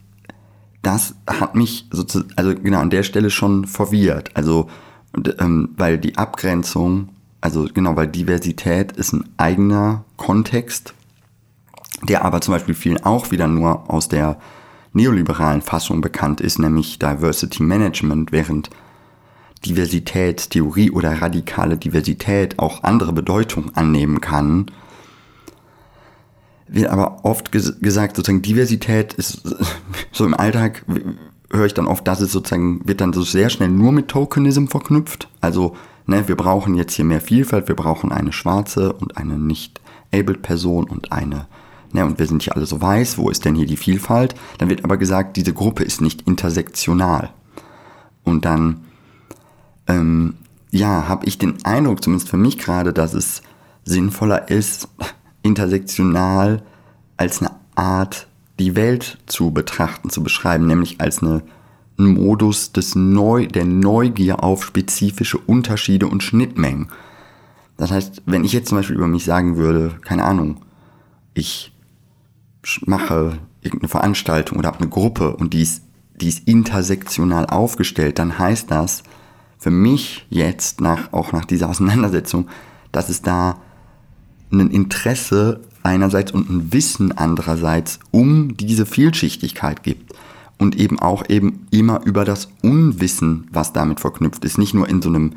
das hat mich sozusagen, also genau an der Stelle schon verwirrt. Also, ähm, weil die Abgrenzung, also genau, weil Diversität ist ein eigener Kontext, der aber zum Beispiel vielen auch wieder nur aus der neoliberalen Fassung bekannt ist, nämlich Diversity Management, während Diversitätstheorie oder radikale Diversität auch andere Bedeutung annehmen kann, wird aber oft ges gesagt, sozusagen Diversität ist so im Alltag höre ich dann oft, dass es sozusagen wird dann so sehr schnell nur mit Tokenism verknüpft. Also, ne, wir brauchen jetzt hier mehr Vielfalt, wir brauchen eine schwarze und eine nicht abled Person und eine, ne, und wir sind hier alle so weiß, wo ist denn hier die Vielfalt? Dann wird aber gesagt, diese Gruppe ist nicht intersektional. Und dann ähm, ja, habe ich den Eindruck, zumindest für mich gerade, dass es sinnvoller ist, intersektional als eine Art die Welt zu betrachten, zu beschreiben, nämlich als eine, ein Modus des Neu, der Neugier auf spezifische Unterschiede und Schnittmengen. Das heißt, wenn ich jetzt zum Beispiel über mich sagen würde, keine Ahnung, ich mache irgendeine Veranstaltung oder habe eine Gruppe und die ist, die ist intersektional aufgestellt, dann heißt das, für mich jetzt, nach, auch nach dieser Auseinandersetzung, dass es da ein Interesse einerseits und ein Wissen andererseits um diese Vielschichtigkeit gibt und eben auch eben immer über das Unwissen, was damit verknüpft ist, nicht nur in so einem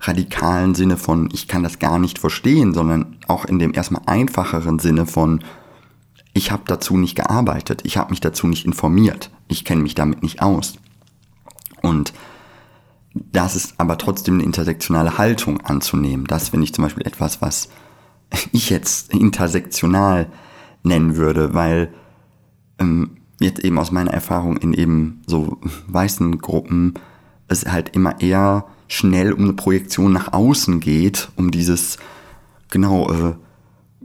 radikalen Sinne von ich kann das gar nicht verstehen, sondern auch in dem erstmal einfacheren Sinne von ich habe dazu nicht gearbeitet, ich habe mich dazu nicht informiert, ich kenne mich damit nicht aus. Und das ist aber trotzdem eine intersektionale Haltung anzunehmen. Das finde ich zum Beispiel etwas, was ich jetzt intersektional nennen würde, weil ähm, jetzt eben aus meiner Erfahrung in eben so weißen Gruppen es halt immer eher schnell um eine Projektion nach außen geht, um dieses, genau, äh,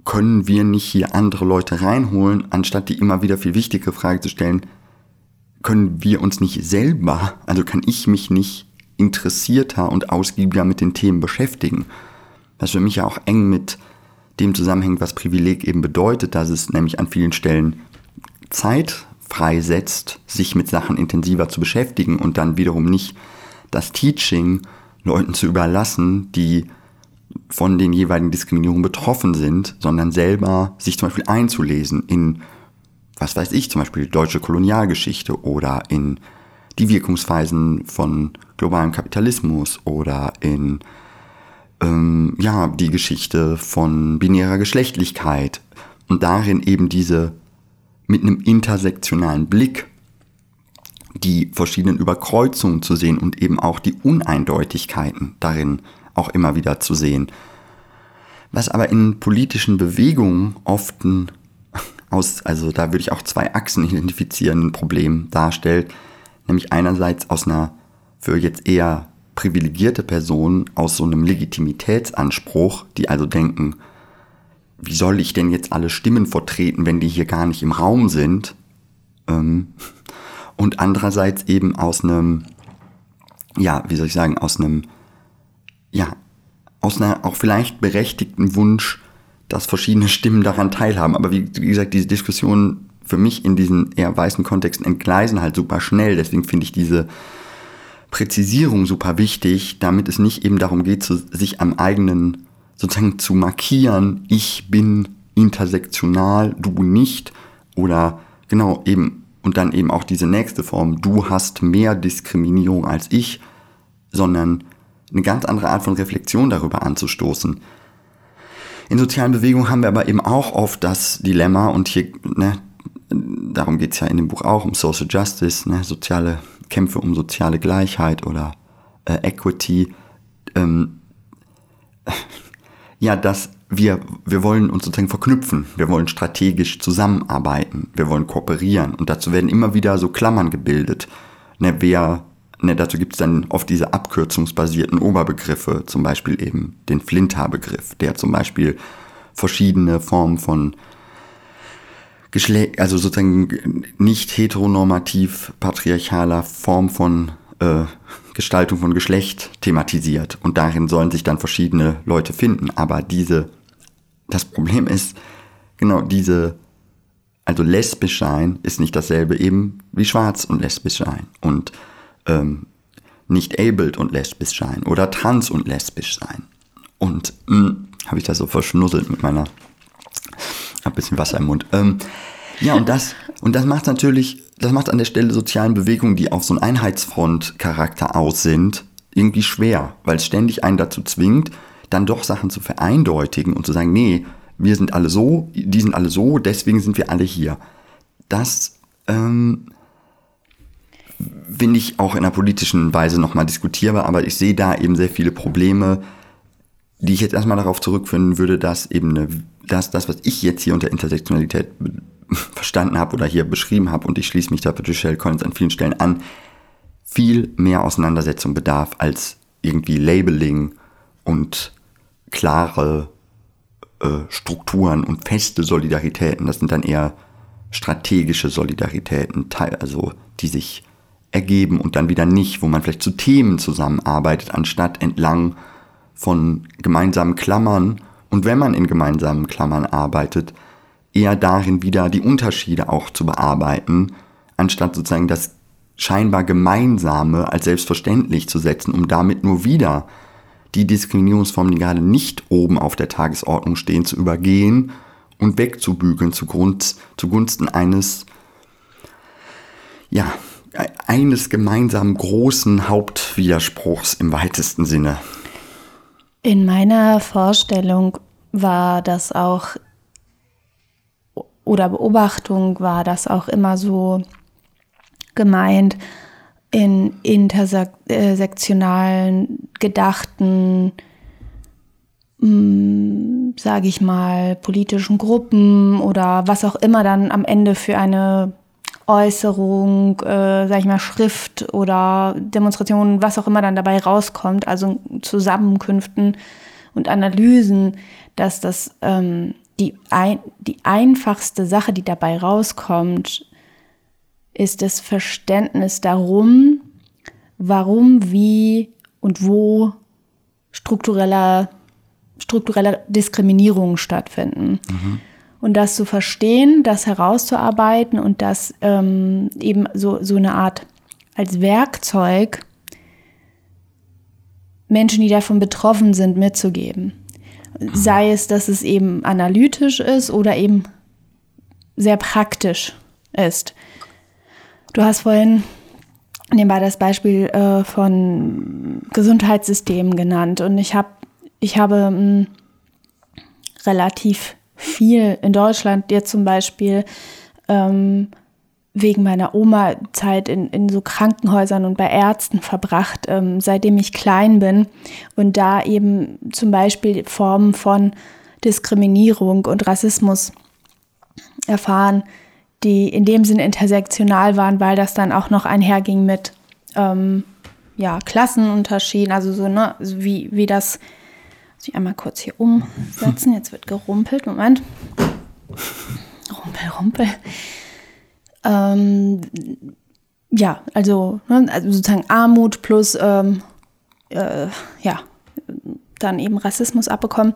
können wir nicht hier andere Leute reinholen, anstatt die immer wieder viel wichtige Frage zu stellen, können wir uns nicht selber, also kann ich mich nicht interessierter und ausgiebiger mit den Themen beschäftigen. Was für mich ja auch eng mit dem zusammenhängt, was Privileg eben bedeutet, dass es nämlich an vielen Stellen Zeit freisetzt, sich mit Sachen intensiver zu beschäftigen und dann wiederum nicht das Teaching Leuten zu überlassen, die von den jeweiligen Diskriminierungen betroffen sind, sondern selber sich zum Beispiel einzulesen in, was weiß ich, zum Beispiel deutsche Kolonialgeschichte oder in die Wirkungsweisen von globalem Kapitalismus oder in ähm, ja, die Geschichte von binärer Geschlechtlichkeit und darin eben diese mit einem intersektionalen Blick die verschiedenen Überkreuzungen zu sehen und eben auch die Uneindeutigkeiten darin auch immer wieder zu sehen. Was aber in politischen Bewegungen oft ein aus, also da würde ich auch zwei Achsen identifizieren, ein Problem darstellt, nämlich einerseits aus einer für jetzt eher privilegierte Personen aus so einem Legitimitätsanspruch, die also denken, wie soll ich denn jetzt alle Stimmen vertreten, wenn die hier gar nicht im Raum sind? Ähm, und andererseits eben aus einem, ja, wie soll ich sagen, aus einem, ja, aus einer auch vielleicht berechtigten Wunsch, dass verschiedene Stimmen daran teilhaben. Aber wie, gesagt, diese Diskussionen für mich in diesen eher weißen Kontexten entgleisen halt super schnell. Deswegen finde ich diese Präzisierung super wichtig, damit es nicht eben darum geht, sich am eigenen sozusagen zu markieren, ich bin intersektional, du nicht. Oder genau eben, und dann eben auch diese nächste Form, du hast mehr Diskriminierung als ich, sondern eine ganz andere Art von Reflexion darüber anzustoßen. In sozialen Bewegungen haben wir aber eben auch oft das Dilemma, und hier ne, darum geht es ja in dem Buch auch, um Social Justice, ne, soziale Kämpfe um soziale Gleichheit oder äh, Equity. Ähm, ja, dass wir, wir wollen uns sozusagen verknüpfen, wir wollen strategisch zusammenarbeiten, wir wollen kooperieren und dazu werden immer wieder so Klammern gebildet. Ne, wer, ne, dazu gibt es dann oft diese abkürzungsbasierten Oberbegriffe, zum Beispiel eben den Flinta-Begriff, der zum Beispiel verschiedene Formen von Geschle also sozusagen nicht heteronormativ patriarchaler Form von äh, Gestaltung von Geschlecht thematisiert. Und darin sollen sich dann verschiedene Leute finden. Aber diese, das Problem ist, genau diese, also lesbisch sein ist nicht dasselbe eben wie schwarz und lesbisch sein. Und ähm, nicht abled und lesbisch sein oder trans und lesbisch sein. Und hm, habe ich das so verschnusselt mit meiner, ein bisschen Wasser im Mund. Ähm, ja, und das, und das macht natürlich, das macht an der Stelle sozialen Bewegungen, die auf so einen Einheitsfront-Charakter aus sind, irgendwie schwer, weil es ständig einen dazu zwingt, dann doch Sachen zu vereindeutigen und zu sagen, nee, wir sind alle so, die sind alle so, deswegen sind wir alle hier. Das ähm, finde ich auch in einer politischen Weise nochmal diskutierbar, aber ich sehe da eben sehr viele Probleme, die ich jetzt erstmal darauf zurückführen würde, dass eben eine, dass das, was ich jetzt hier unter Intersektionalität verstanden habe oder hier beschrieben habe, und ich schließe mich da Michelle Collins an vielen Stellen an, viel mehr Auseinandersetzung bedarf als irgendwie Labeling und klare äh, Strukturen und feste Solidaritäten. Das sind dann eher strategische Solidaritäten, also die sich ergeben und dann wieder nicht, wo man vielleicht zu Themen zusammenarbeitet, anstatt entlang von gemeinsamen Klammern. Und wenn man in gemeinsamen Klammern arbeitet, eher darin wieder die Unterschiede auch zu bearbeiten, anstatt sozusagen das scheinbar Gemeinsame als selbstverständlich zu setzen, um damit nur wieder die Diskriminierungsformen, die gerade nicht oben auf der Tagesordnung stehen, zu übergehen und wegzubügeln zugunsten, eines, ja, eines gemeinsamen großen Hauptwiderspruchs im weitesten Sinne. In meiner Vorstellung war das auch oder Beobachtung war das auch immer so gemeint in intersektionalen gedachten, hm, sage ich mal, politischen Gruppen oder was auch immer dann am Ende für eine Äußerung, äh, sag ich mal, Schrift oder Demonstration, was auch immer dann dabei rauskommt, also Zusammenkünften und Analysen, dass das ähm, die, ein, die einfachste Sache, die dabei rauskommt, ist das Verständnis darum, warum, wie und wo struktureller, strukturelle Diskriminierungen stattfinden. Mhm. Und das zu verstehen, das herauszuarbeiten und das ähm, eben so, so eine Art als Werkzeug Menschen, die davon betroffen sind, mitzugeben. Sei es, dass es eben analytisch ist oder eben sehr praktisch ist. Du hast vorhin nebenbei das Beispiel äh, von Gesundheitssystemen genannt und ich, hab, ich habe mh, hm, relativ viel in Deutschland jetzt zum Beispiel ähm, wegen meiner Oma-Zeit in, in so Krankenhäusern und bei Ärzten verbracht, ähm, seitdem ich klein bin. Und da eben zum Beispiel Formen von Diskriminierung und Rassismus erfahren, die in dem Sinne intersektional waren, weil das dann auch noch einherging mit ähm, ja, Klassenunterschieden, also so, ne, wie, wie das, muss ich einmal kurz hier umsetzen, jetzt wird gerumpelt, Moment. Rumpel, rumpel. Ähm, ja, also, ne, also sozusagen Armut plus ähm, äh, ja, dann eben Rassismus abbekommen.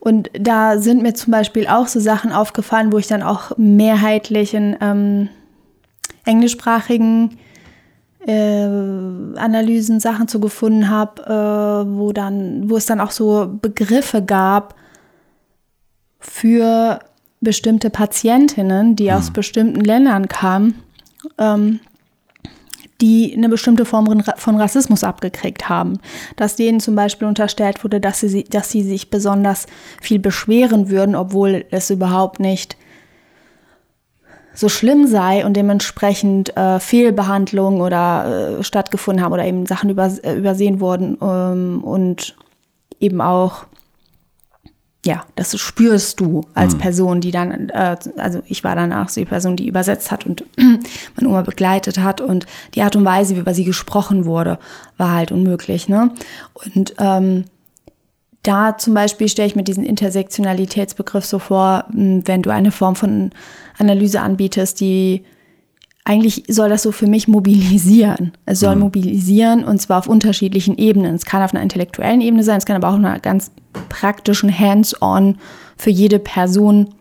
Und da sind mir zum Beispiel auch so Sachen aufgefallen, wo ich dann auch mehrheitlich in ähm, englischsprachigen äh, Analysen Sachen zu gefunden habe, äh, wo dann, wo es dann auch so Begriffe gab für bestimmte Patientinnen, die aus hm. bestimmten Ländern kamen, ähm, die eine bestimmte Form von Rassismus abgekriegt haben. Dass denen zum Beispiel unterstellt wurde, dass sie, dass sie sich besonders viel beschweren würden, obwohl es überhaupt nicht so schlimm sei und dementsprechend äh, Fehlbehandlungen oder äh, stattgefunden haben oder eben Sachen übers äh, übersehen wurden ähm, und eben auch ja, das spürst du als mhm. Person, die dann, äh, also ich war danach so die Person, die übersetzt hat und meine Oma begleitet hat und die Art und Weise, wie über sie gesprochen wurde, war halt unmöglich, ne? Und ähm, da zum Beispiel stelle ich mir diesen Intersektionalitätsbegriff so vor, wenn du eine Form von Analyse anbietest, die eigentlich soll das so für mich mobilisieren. Es soll mhm. mobilisieren und zwar auf unterschiedlichen Ebenen. Es kann auf einer intellektuellen Ebene sein, es kann aber auch auf einer ganz praktischen Hands-on für jede Person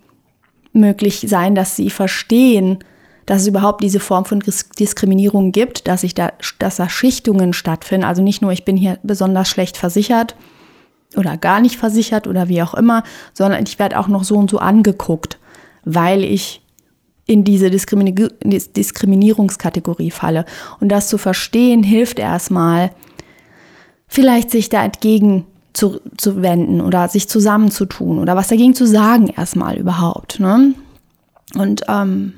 möglich sein, dass sie verstehen, dass es überhaupt diese Form von Diskriminierung gibt, dass, ich da, dass da Schichtungen stattfinden. Also nicht nur, ich bin hier besonders schlecht versichert oder gar nicht versichert oder wie auch immer, sondern ich werde auch noch so und so angeguckt, weil ich in diese Diskriminierungskategorie falle. Und das zu verstehen, hilft erstmal, vielleicht sich da entgegen zu, zu wenden oder sich zusammenzutun oder was dagegen zu sagen erstmal überhaupt. Ne? Und ähm,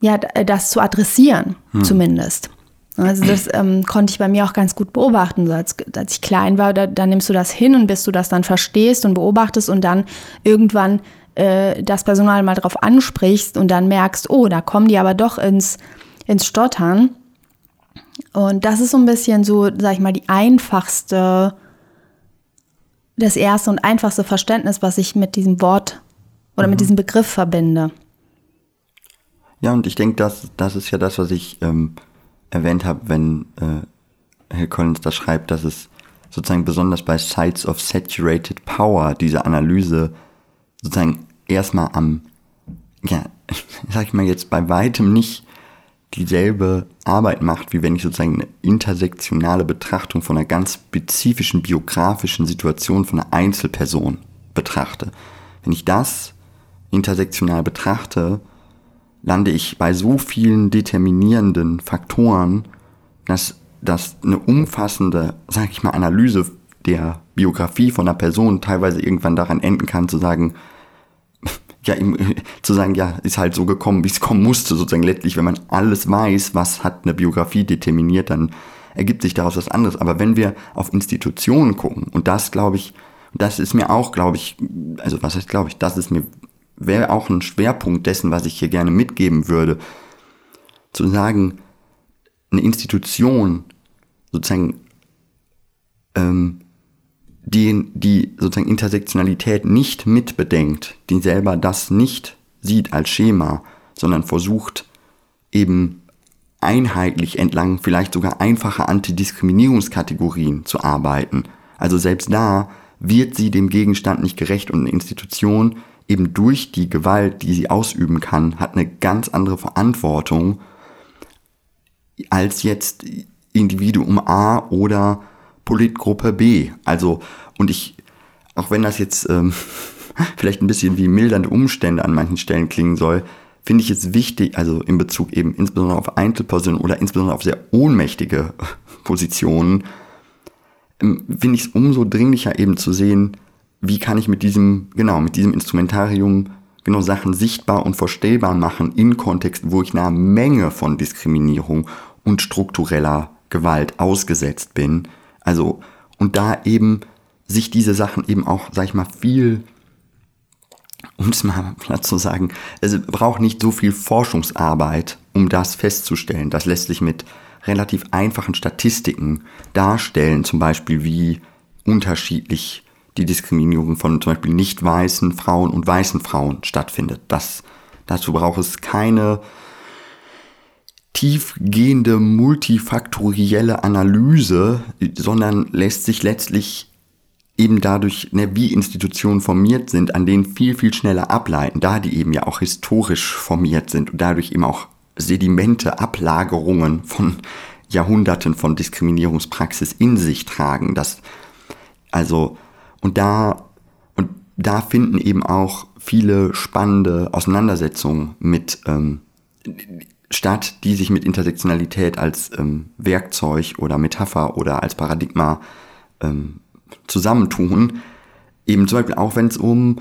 ja, das zu adressieren hm. zumindest. Also das ähm, konnte ich bei mir auch ganz gut beobachten. So als, als ich klein war, da, da nimmst du das hin und bis du das dann verstehst und beobachtest und dann irgendwann äh, das Personal mal drauf ansprichst und dann merkst, oh, da kommen die aber doch ins, ins Stottern. Und das ist so ein bisschen so, sag ich mal, die einfachste, das erste und einfachste Verständnis, was ich mit diesem Wort oder mhm. mit diesem Begriff verbinde. Ja, und ich denke, das, das ist ja das, was ich ähm, erwähnt habe, wenn äh, Herr Collins da schreibt, dass es sozusagen besonders bei Sites of Saturated Power diese Analyse sozusagen erstmal am, ja, sag ich mal jetzt bei weitem nicht dieselbe Arbeit macht, wie wenn ich sozusagen eine intersektionale Betrachtung von einer ganz spezifischen biografischen Situation von einer Einzelperson betrachte. Wenn ich das intersektional betrachte, lande ich bei so vielen determinierenden Faktoren, dass, dass eine umfassende, sag ich mal, Analyse der Biografie von einer Person teilweise irgendwann daran enden kann, zu sagen, ja, zu sagen, ja, ist halt so gekommen, wie es kommen musste, sozusagen letztlich, wenn man alles weiß, was hat eine Biografie determiniert, dann ergibt sich daraus was anderes. Aber wenn wir auf Institutionen gucken, und das glaube ich, das ist mir auch, glaube ich, also was heißt glaube ich, das ist mir, wäre auch ein Schwerpunkt dessen, was ich hier gerne mitgeben würde, zu sagen, eine Institution sozusagen ähm, die, die sozusagen Intersektionalität nicht mitbedenkt, die selber das nicht sieht als Schema, sondern versucht eben einheitlich entlang vielleicht sogar einfacher Antidiskriminierungskategorien zu arbeiten. Also selbst da wird sie dem Gegenstand nicht gerecht und eine Institution eben durch die Gewalt, die sie ausüben kann, hat eine ganz andere Verantwortung als jetzt Individuum A oder Politgruppe B. Also, und ich, auch wenn das jetzt ähm, vielleicht ein bisschen wie mildernde Umstände an manchen Stellen klingen soll, finde ich es wichtig, also in Bezug eben insbesondere auf Einzelpersonen oder insbesondere auf sehr ohnmächtige Positionen, ähm, finde ich es umso dringlicher eben zu sehen, wie kann ich mit diesem, genau, mit diesem Instrumentarium genau Sachen sichtbar und verstellbar machen in Kontexten, wo ich einer Menge von Diskriminierung und struktureller Gewalt ausgesetzt bin also, und da eben sich diese Sachen eben auch, sag ich mal, viel, um es mal platt zu sagen, es braucht nicht so viel Forschungsarbeit, um das festzustellen. Das lässt sich mit relativ einfachen Statistiken darstellen, zum Beispiel wie unterschiedlich die Diskriminierung von zum Beispiel nicht weißen Frauen und weißen Frauen stattfindet. Das, dazu braucht es keine tiefgehende multifaktorielle Analyse, sondern lässt sich letztlich eben dadurch, ne, wie Institutionen formiert sind, an denen viel, viel schneller ableiten, da die eben ja auch historisch formiert sind und dadurch eben auch Sedimente, Ablagerungen von Jahrhunderten von Diskriminierungspraxis in sich tragen. Das, also, und da, und da finden eben auch viele spannende Auseinandersetzungen mit ähm, Stadt, die sich mit Intersektionalität als ähm, Werkzeug oder Metapher oder als Paradigma ähm, zusammentun. Eben zum Beispiel auch, wenn es um,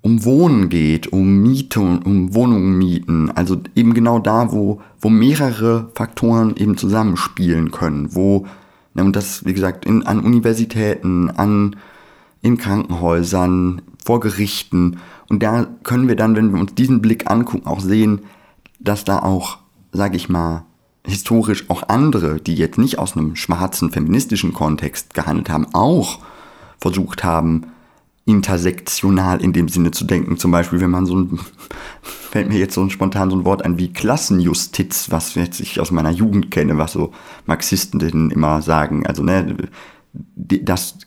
um Wohnen geht, um Miete, um Wohnungen mieten. Also eben genau da, wo, wo mehrere Faktoren eben zusammenspielen können. Wo, und das, wie gesagt, in, an Universitäten, an, in Krankenhäusern, vor Gerichten. Und da können wir dann, wenn wir uns diesen Blick angucken, auch sehen, dass da auch, sag ich mal, historisch auch andere, die jetzt nicht aus einem schwarzen feministischen Kontext gehandelt haben, auch versucht haben, intersektional in dem Sinne zu denken. Zum Beispiel, wenn man so ein, fällt mir jetzt so ein spontan so ein Wort ein wie Klassenjustiz, was jetzt ich aus meiner Jugend kenne, was so Marxisten immer sagen. Also, ne, das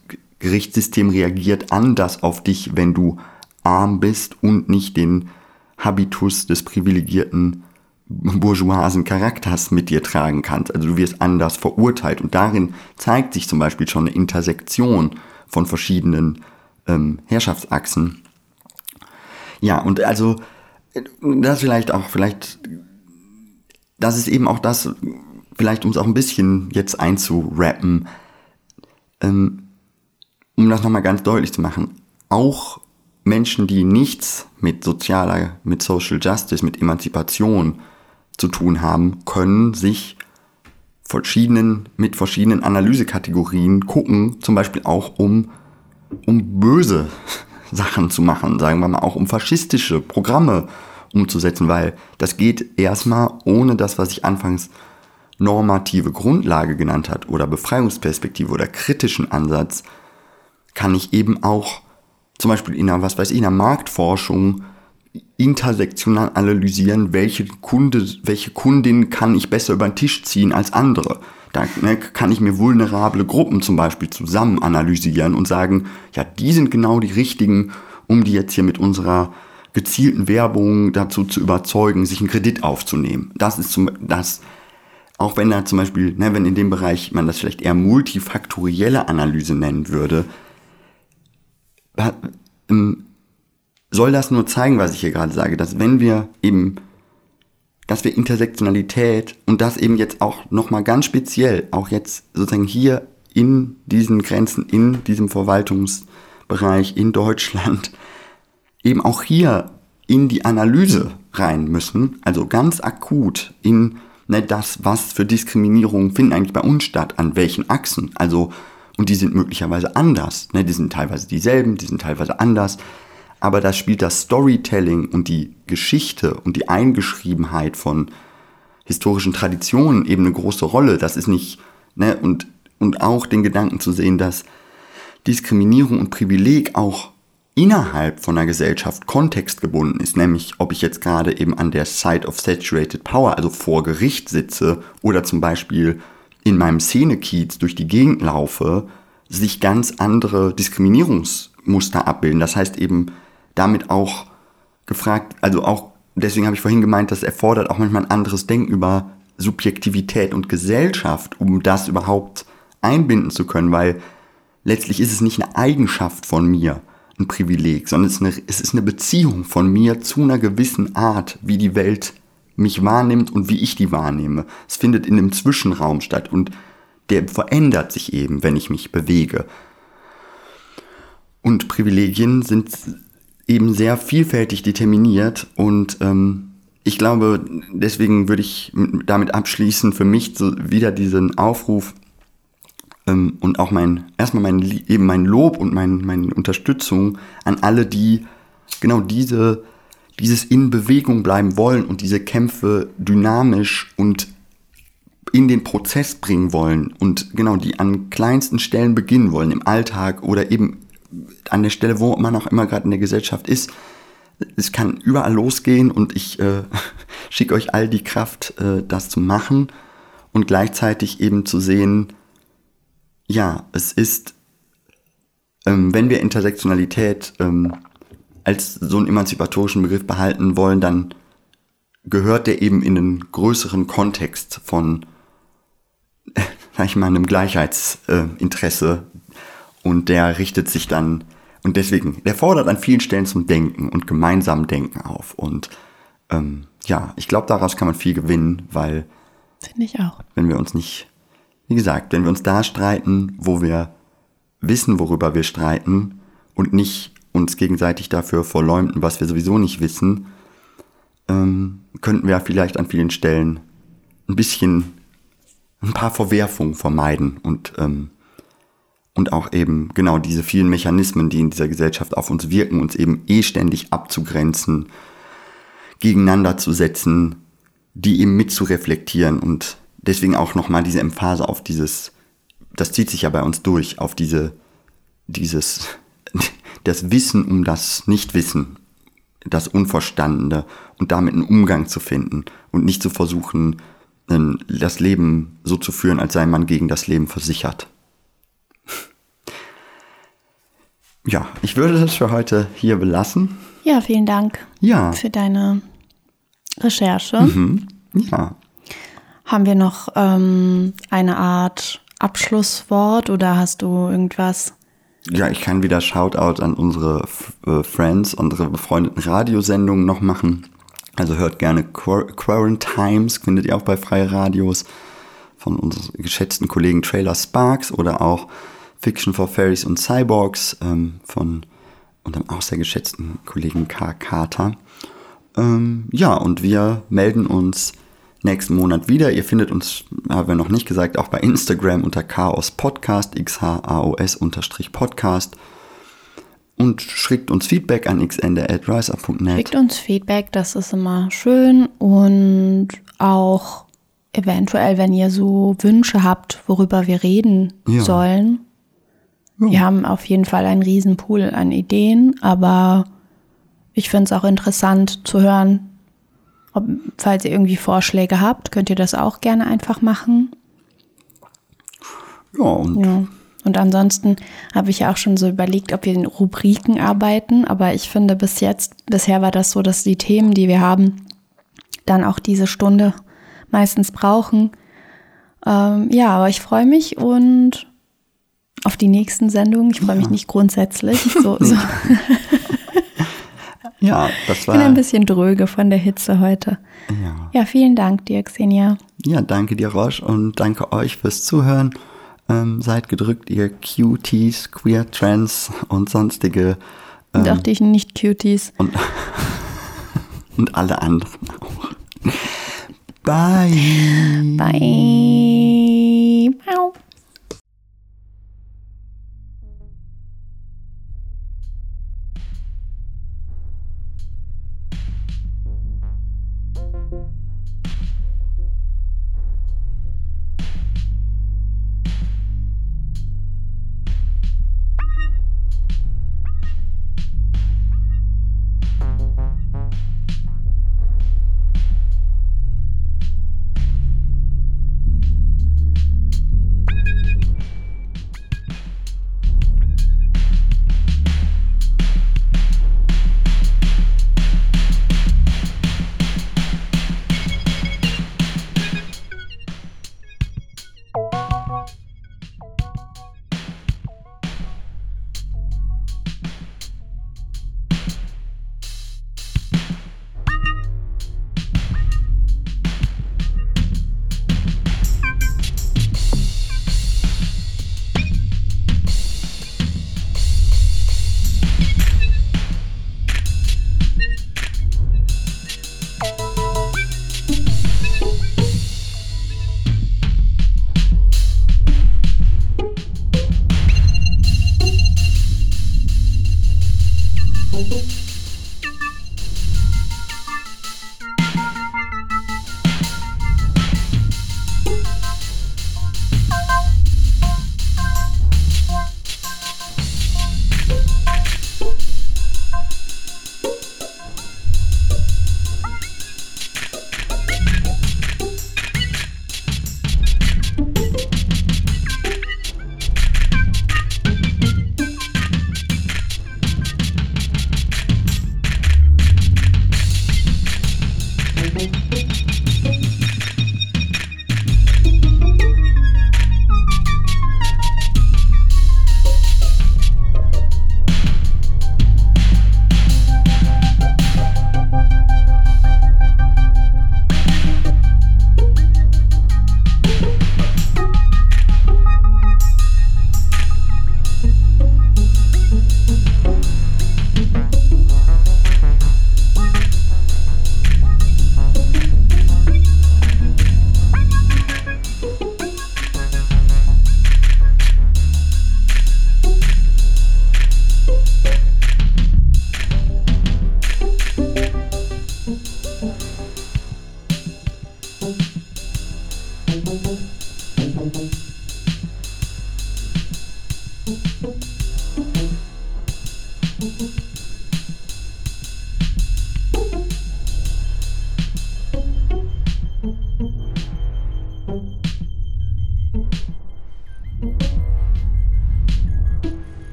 Gerichtssystem reagiert anders auf dich, wenn du arm bist und nicht den Habitus des privilegierten bourgeoisen Charakters mit dir tragen kannst. Also du wirst anders verurteilt und darin zeigt sich zum Beispiel schon eine Intersektion von verschiedenen ähm, Herrschaftsachsen. Ja, und also das vielleicht auch, vielleicht, das ist eben auch das, vielleicht um es auch ein bisschen jetzt einzurappen, ähm, um das nochmal ganz deutlich zu machen, auch Menschen, die nichts mit sozialer, mit Social Justice, mit Emanzipation zu tun haben, können sich verschiedenen, mit verschiedenen Analysekategorien gucken, zum Beispiel auch um, um böse Sachen zu machen, sagen wir mal auch um faschistische Programme umzusetzen, weil das geht erstmal ohne das, was ich anfangs normative Grundlage genannt hat oder Befreiungsperspektive oder kritischen Ansatz, kann ich eben auch zum Beispiel in einer, was weiß ich, in einer Marktforschung intersektional analysieren, welche Kunde, welche Kundin kann ich besser über den Tisch ziehen als andere. Da ne, kann ich mir vulnerable Gruppen zum Beispiel zusammen analysieren und sagen, ja, die sind genau die richtigen, um die jetzt hier mit unserer gezielten Werbung dazu zu überzeugen, sich einen Kredit aufzunehmen. Das ist zum, das, auch wenn da zum Beispiel, ne, wenn in dem Bereich man das vielleicht eher multifaktorielle Analyse nennen würde, soll das nur zeigen, was ich hier gerade sage, dass wenn wir eben, dass wir Intersektionalität und das eben jetzt auch nochmal ganz speziell, auch jetzt sozusagen hier in diesen Grenzen, in diesem Verwaltungsbereich in Deutschland, eben auch hier in die Analyse rein müssen, also ganz akut in ne, das, was für Diskriminierungen finden eigentlich bei uns statt, an welchen Achsen, also und die sind möglicherweise anders, ne, die sind teilweise dieselben, die sind teilweise anders, aber da spielt das Storytelling und die Geschichte und die Eingeschriebenheit von historischen Traditionen eben eine große Rolle. Das ist nicht, ne, und, und auch den Gedanken zu sehen, dass Diskriminierung und Privileg auch innerhalb von einer Gesellschaft kontextgebunden ist, nämlich ob ich jetzt gerade eben an der Site of Saturated Power, also vor Gericht sitze oder zum Beispiel in meinem Szenekiez durch die Gegend laufe, sich ganz andere Diskriminierungsmuster abbilden. Das heißt eben damit auch gefragt, also auch deswegen habe ich vorhin gemeint, das erfordert auch manchmal ein anderes Denken über Subjektivität und Gesellschaft, um das überhaupt einbinden zu können, weil letztlich ist es nicht eine Eigenschaft von mir, ein Privileg, sondern es ist, eine, es ist eine Beziehung von mir zu einer gewissen Art, wie die Welt mich wahrnimmt und wie ich die wahrnehme. Es findet in einem Zwischenraum statt und der verändert sich eben, wenn ich mich bewege. Und Privilegien sind eben sehr vielfältig determiniert und ähm, ich glaube, deswegen würde ich damit abschließen, für mich so wieder diesen Aufruf, ähm, und auch mein, erstmal mein, eben mein Lob und mein, meine Unterstützung an alle, die genau diese, dieses in Bewegung bleiben wollen und diese Kämpfe dynamisch und in den Prozess bringen wollen und genau die an kleinsten Stellen beginnen wollen, im Alltag oder eben an der Stelle, wo man auch immer gerade in der Gesellschaft ist. Es kann überall losgehen und ich äh, schicke euch all die Kraft, äh, das zu machen und gleichzeitig eben zu sehen, ja, es ist, ähm, wenn wir Intersektionalität ähm, als so einen emanzipatorischen Begriff behalten wollen, dann gehört der eben in einen größeren Kontext von, sag ich mal, einem Gleichheitsinteresse äh, und der richtet sich dann, und deswegen, der fordert an vielen Stellen zum Denken und gemeinsamen Denken auf und ähm, ja, ich glaube, daraus kann man viel gewinnen, weil Finde ich auch. Wenn wir uns nicht wie gesagt, wenn wir uns da streiten, wo wir wissen, worüber wir streiten und nicht uns gegenseitig dafür verleumden, was wir sowieso nicht wissen, ähm, könnten wir vielleicht an vielen Stellen ein bisschen ein paar Verwerfungen vermeiden und, ähm, und auch eben genau diese vielen Mechanismen, die in dieser Gesellschaft auf uns wirken, uns eben eh ständig abzugrenzen, gegeneinander zu setzen, die eben mitzureflektieren und deswegen auch nochmal diese Emphase auf dieses, das zieht sich ja bei uns durch, auf diese, dieses, das Wissen um das Nichtwissen, das Unverstandene und damit einen Umgang zu finden und nicht zu versuchen, das Leben so zu führen, als sei man gegen das Leben versichert. Ja, ich würde das für heute hier belassen. Ja, vielen Dank Ja. für deine Recherche. Mhm. Ja. Haben wir noch ähm, eine Art Abschlusswort oder hast du irgendwas? Ja, ich kann wieder Shoutout an unsere äh, Friends, unsere befreundeten Radiosendungen noch machen. Also hört gerne Quar Quarantimes, findet ihr auch bei Freie Radios von unseren geschätzten Kollegen Trailer Sparks oder auch Fiction for Fairies und Cyborgs ähm, von unserem auch sehr geschätzten Kollegen K. Carter. Ähm, ja, und wir melden uns nächsten Monat wieder. Ihr findet uns, haben wir noch nicht gesagt, auch bei Instagram unter Chaos Podcast, xhaos unterstrich Podcast. Und schickt uns Feedback an xende.riser.net. Schickt uns Feedback, das ist immer schön. Und auch eventuell, wenn ihr so Wünsche habt, worüber wir reden Ja. sollen. Wir haben auf jeden Fall einen riesen Pool an Ideen, aber ich finde es auch interessant zu hören, ob, falls ihr irgendwie Vorschläge habt, könnt ihr das auch gerne einfach machen. Ja, und Ja. Und ansonsten habe ich ja auch schon so überlegt, ob wir in Rubriken arbeiten, aber ich finde bis jetzt, bisher war das so, dass die Themen, die wir haben, dann auch diese Stunde meistens brauchen. Ähm, ja, aber ich freue mich und auf die nächsten Sendungen. Ich freue mich nicht grundsätzlich. So, so. ja, das Ich bin ein war. bisschen dröge von der Hitze heute. Ja. Ja, vielen Dank dir, Xenia. ja, danke dir, Roche, und danke euch fürs Zuhören. Ähm, seid gedrückt, ihr Cuties, Queer, Trans und sonstige Und ähm, auch dich nicht Cuties. und, und alle anderen auch. Bye. Bye.